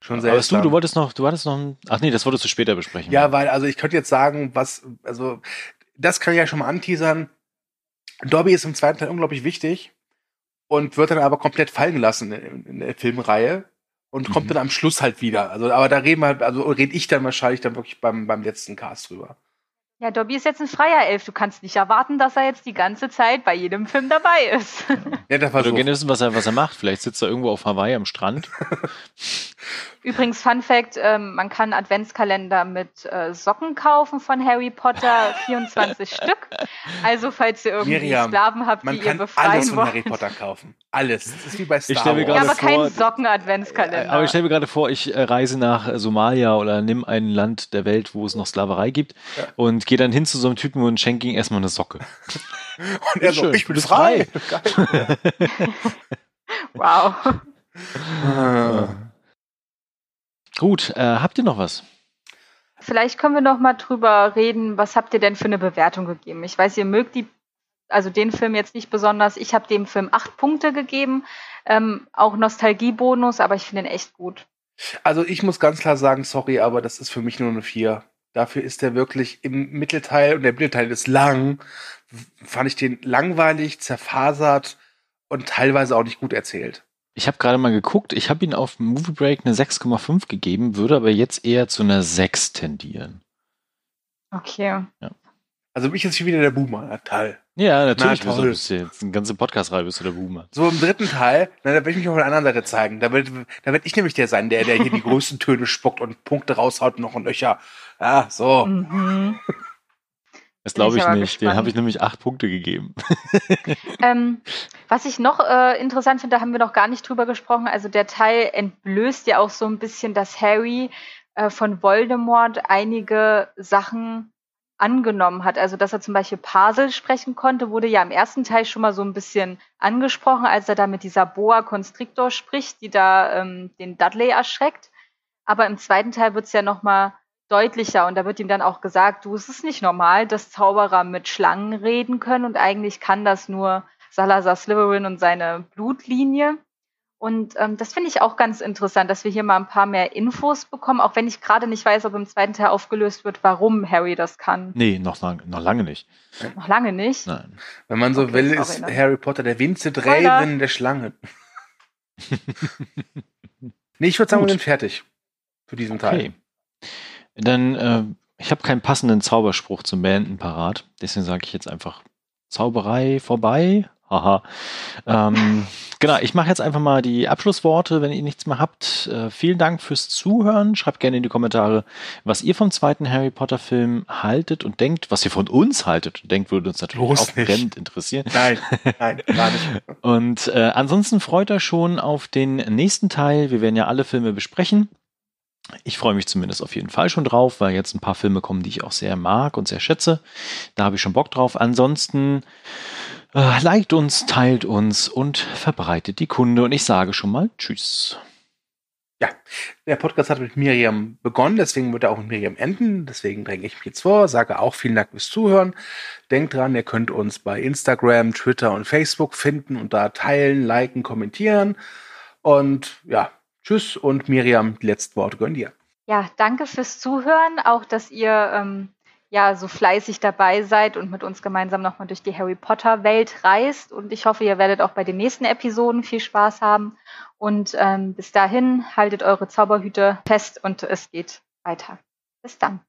B: Schon sehr. Aber du, du wolltest noch, du hattest noch ein, ach nee, das wolltest du später besprechen.
C: Ja, weil, also ich könnte jetzt sagen, was, also, das kann ich ja schon mal anteasern. Dobby ist im zweiten Teil unglaublich wichtig und wird dann aber komplett fallen gelassen in, in der Filmreihe und kommt mhm. dann am Schluss halt wieder. Also, aber da reden wir, also rede ich dann wahrscheinlich dann wirklich beim, beim letzten Cast drüber.
A: Ja, Dobby ist jetzt ein freier Elf. Du kannst nicht erwarten, dass er jetzt die ganze Zeit bei jedem Film dabei ist.
B: Ja, das war so. Du wissen, was er, was er macht. Vielleicht sitzt er irgendwo auf Hawaii am Strand. [LAUGHS]
A: Übrigens, Fun Fact: ähm, Man kann Adventskalender mit äh, Socken kaufen von Harry Potter, 24 [LAUGHS] Stück. Also, falls ihr irgendwie Miriam, Sklaven habt, die ihr befreien wollt. Man kann alles von
C: Harry Potter kaufen. Alles. Das ist wie bei Star
B: Wars. Ja,
A: aber kein Socken-Adventskalender.
B: Aber ich stelle mir gerade vor, ich äh, reise nach Somalia oder nimm ein Land der Welt, wo es noch Sklaverei gibt ja. und gehe dann hin zu so einem Typen und schenke ihm erstmal eine Socke. [LAUGHS]
C: und er so, ich bin frei.
A: frei. [LAUGHS] wow.
B: Gut, äh, habt ihr noch was?
A: Vielleicht können wir noch mal drüber reden, was habt ihr denn für eine Bewertung gegeben? Ich weiß, ihr mögt die, also den Film jetzt nicht besonders. Ich habe dem Film acht Punkte gegeben, ähm, auch Nostalgiebonus, aber ich finde ihn echt gut.
C: Also ich muss ganz klar sagen, sorry, aber das ist für mich nur eine vier. Dafür ist er wirklich im Mittelteil und der Mittelteil ist lang. Fand ich den langweilig, zerfasert und teilweise auch nicht gut erzählt.
B: Ich habe gerade mal geguckt, ich habe ihn auf Movie Break eine 6,5 gegeben, würde aber jetzt eher zu einer 6 tendieren.
A: Okay.
B: Ja.
C: Also mich ist hier wieder der Boomer, Teil.
B: Ja, natürlich. Na, bist du jetzt eine ganze Podcast-Reihe bist du der Boomer.
C: So im dritten Teil, na, da werde ich mich auf der anderen Seite zeigen. Da werde da werd ich nämlich der sein, der, der hier die [LAUGHS] größten Töne spuckt und Punkte raushaut noch und Löcher. Ja, so. Mhm.
B: Das glaube ich, ich nicht. Den habe ich nämlich acht Punkte gegeben. [LAUGHS]
A: ähm, was ich noch äh, interessant finde, da haben wir noch gar nicht drüber gesprochen. Also der Teil entblößt ja auch so ein bisschen, dass Harry äh, von Voldemort einige Sachen angenommen hat. Also dass er zum Beispiel Parsel sprechen konnte, wurde ja im ersten Teil schon mal so ein bisschen angesprochen, als er da mit dieser Boa Constrictor spricht, die da ähm, den Dudley erschreckt. Aber im zweiten Teil wird es ja noch mal deutlicher und da wird ihm dann auch gesagt, du, es ist nicht normal, dass Zauberer mit Schlangen reden können und eigentlich kann das nur Salazar Slytherin und seine Blutlinie. Und ähm, das finde ich auch ganz interessant, dass wir hier mal ein paar mehr Infos bekommen, auch wenn ich gerade nicht weiß, ob im zweiten Teil aufgelöst wird, warum Harry das kann.
B: Nee, noch, lang, noch lange nicht.
A: Noch lange nicht?
B: Nein.
C: Wenn man so okay, will, ist sorry, Harry Potter der Vincent Raven der Schlange. [LAUGHS] nee, ich würde sagen, Gut. wir sind fertig für diesen okay. Teil.
B: Dann, äh, ich habe keinen passenden Zauberspruch zum Beenden parat. Deswegen sage ich jetzt einfach Zauberei vorbei, haha. Ähm, [LAUGHS] genau, ich mache jetzt einfach mal die Abschlussworte, wenn ihr nichts mehr habt. Äh, vielen Dank fürs Zuhören. Schreibt gerne in die Kommentare, was ihr vom zweiten Harry Potter Film haltet und denkt, was ihr von uns haltet und denkt, würde uns natürlich Bloß auch brennend interessieren.
C: Nein, [LAUGHS] nein, gar nicht.
B: und äh, ansonsten freut euch schon auf den nächsten Teil. Wir werden ja alle Filme besprechen. Ich freue mich zumindest auf jeden Fall schon drauf, weil jetzt ein paar Filme kommen, die ich auch sehr mag und sehr schätze. Da habe ich schon Bock drauf. Ansonsten äh, liked uns, teilt uns und verbreitet die Kunde. Und ich sage schon mal Tschüss.
C: Ja, der Podcast hat mit Miriam begonnen, deswegen wird er auch mit Miriam enden. Deswegen dränge ich mich jetzt vor, sage auch vielen Dank fürs Zuhören. Denkt dran, ihr könnt uns bei Instagram, Twitter und Facebook finden und da teilen, liken, kommentieren. Und ja, Tschüss und Miriam, die letzten Worte gönnen dir.
A: Ja, danke fürs Zuhören, auch dass ihr ähm, ja so fleißig dabei seid und mit uns gemeinsam nochmal durch die Harry Potter Welt reist. Und ich hoffe, ihr werdet auch bei den nächsten Episoden viel Spaß haben. Und ähm, bis dahin haltet eure Zauberhüte fest und es geht weiter. Bis dann.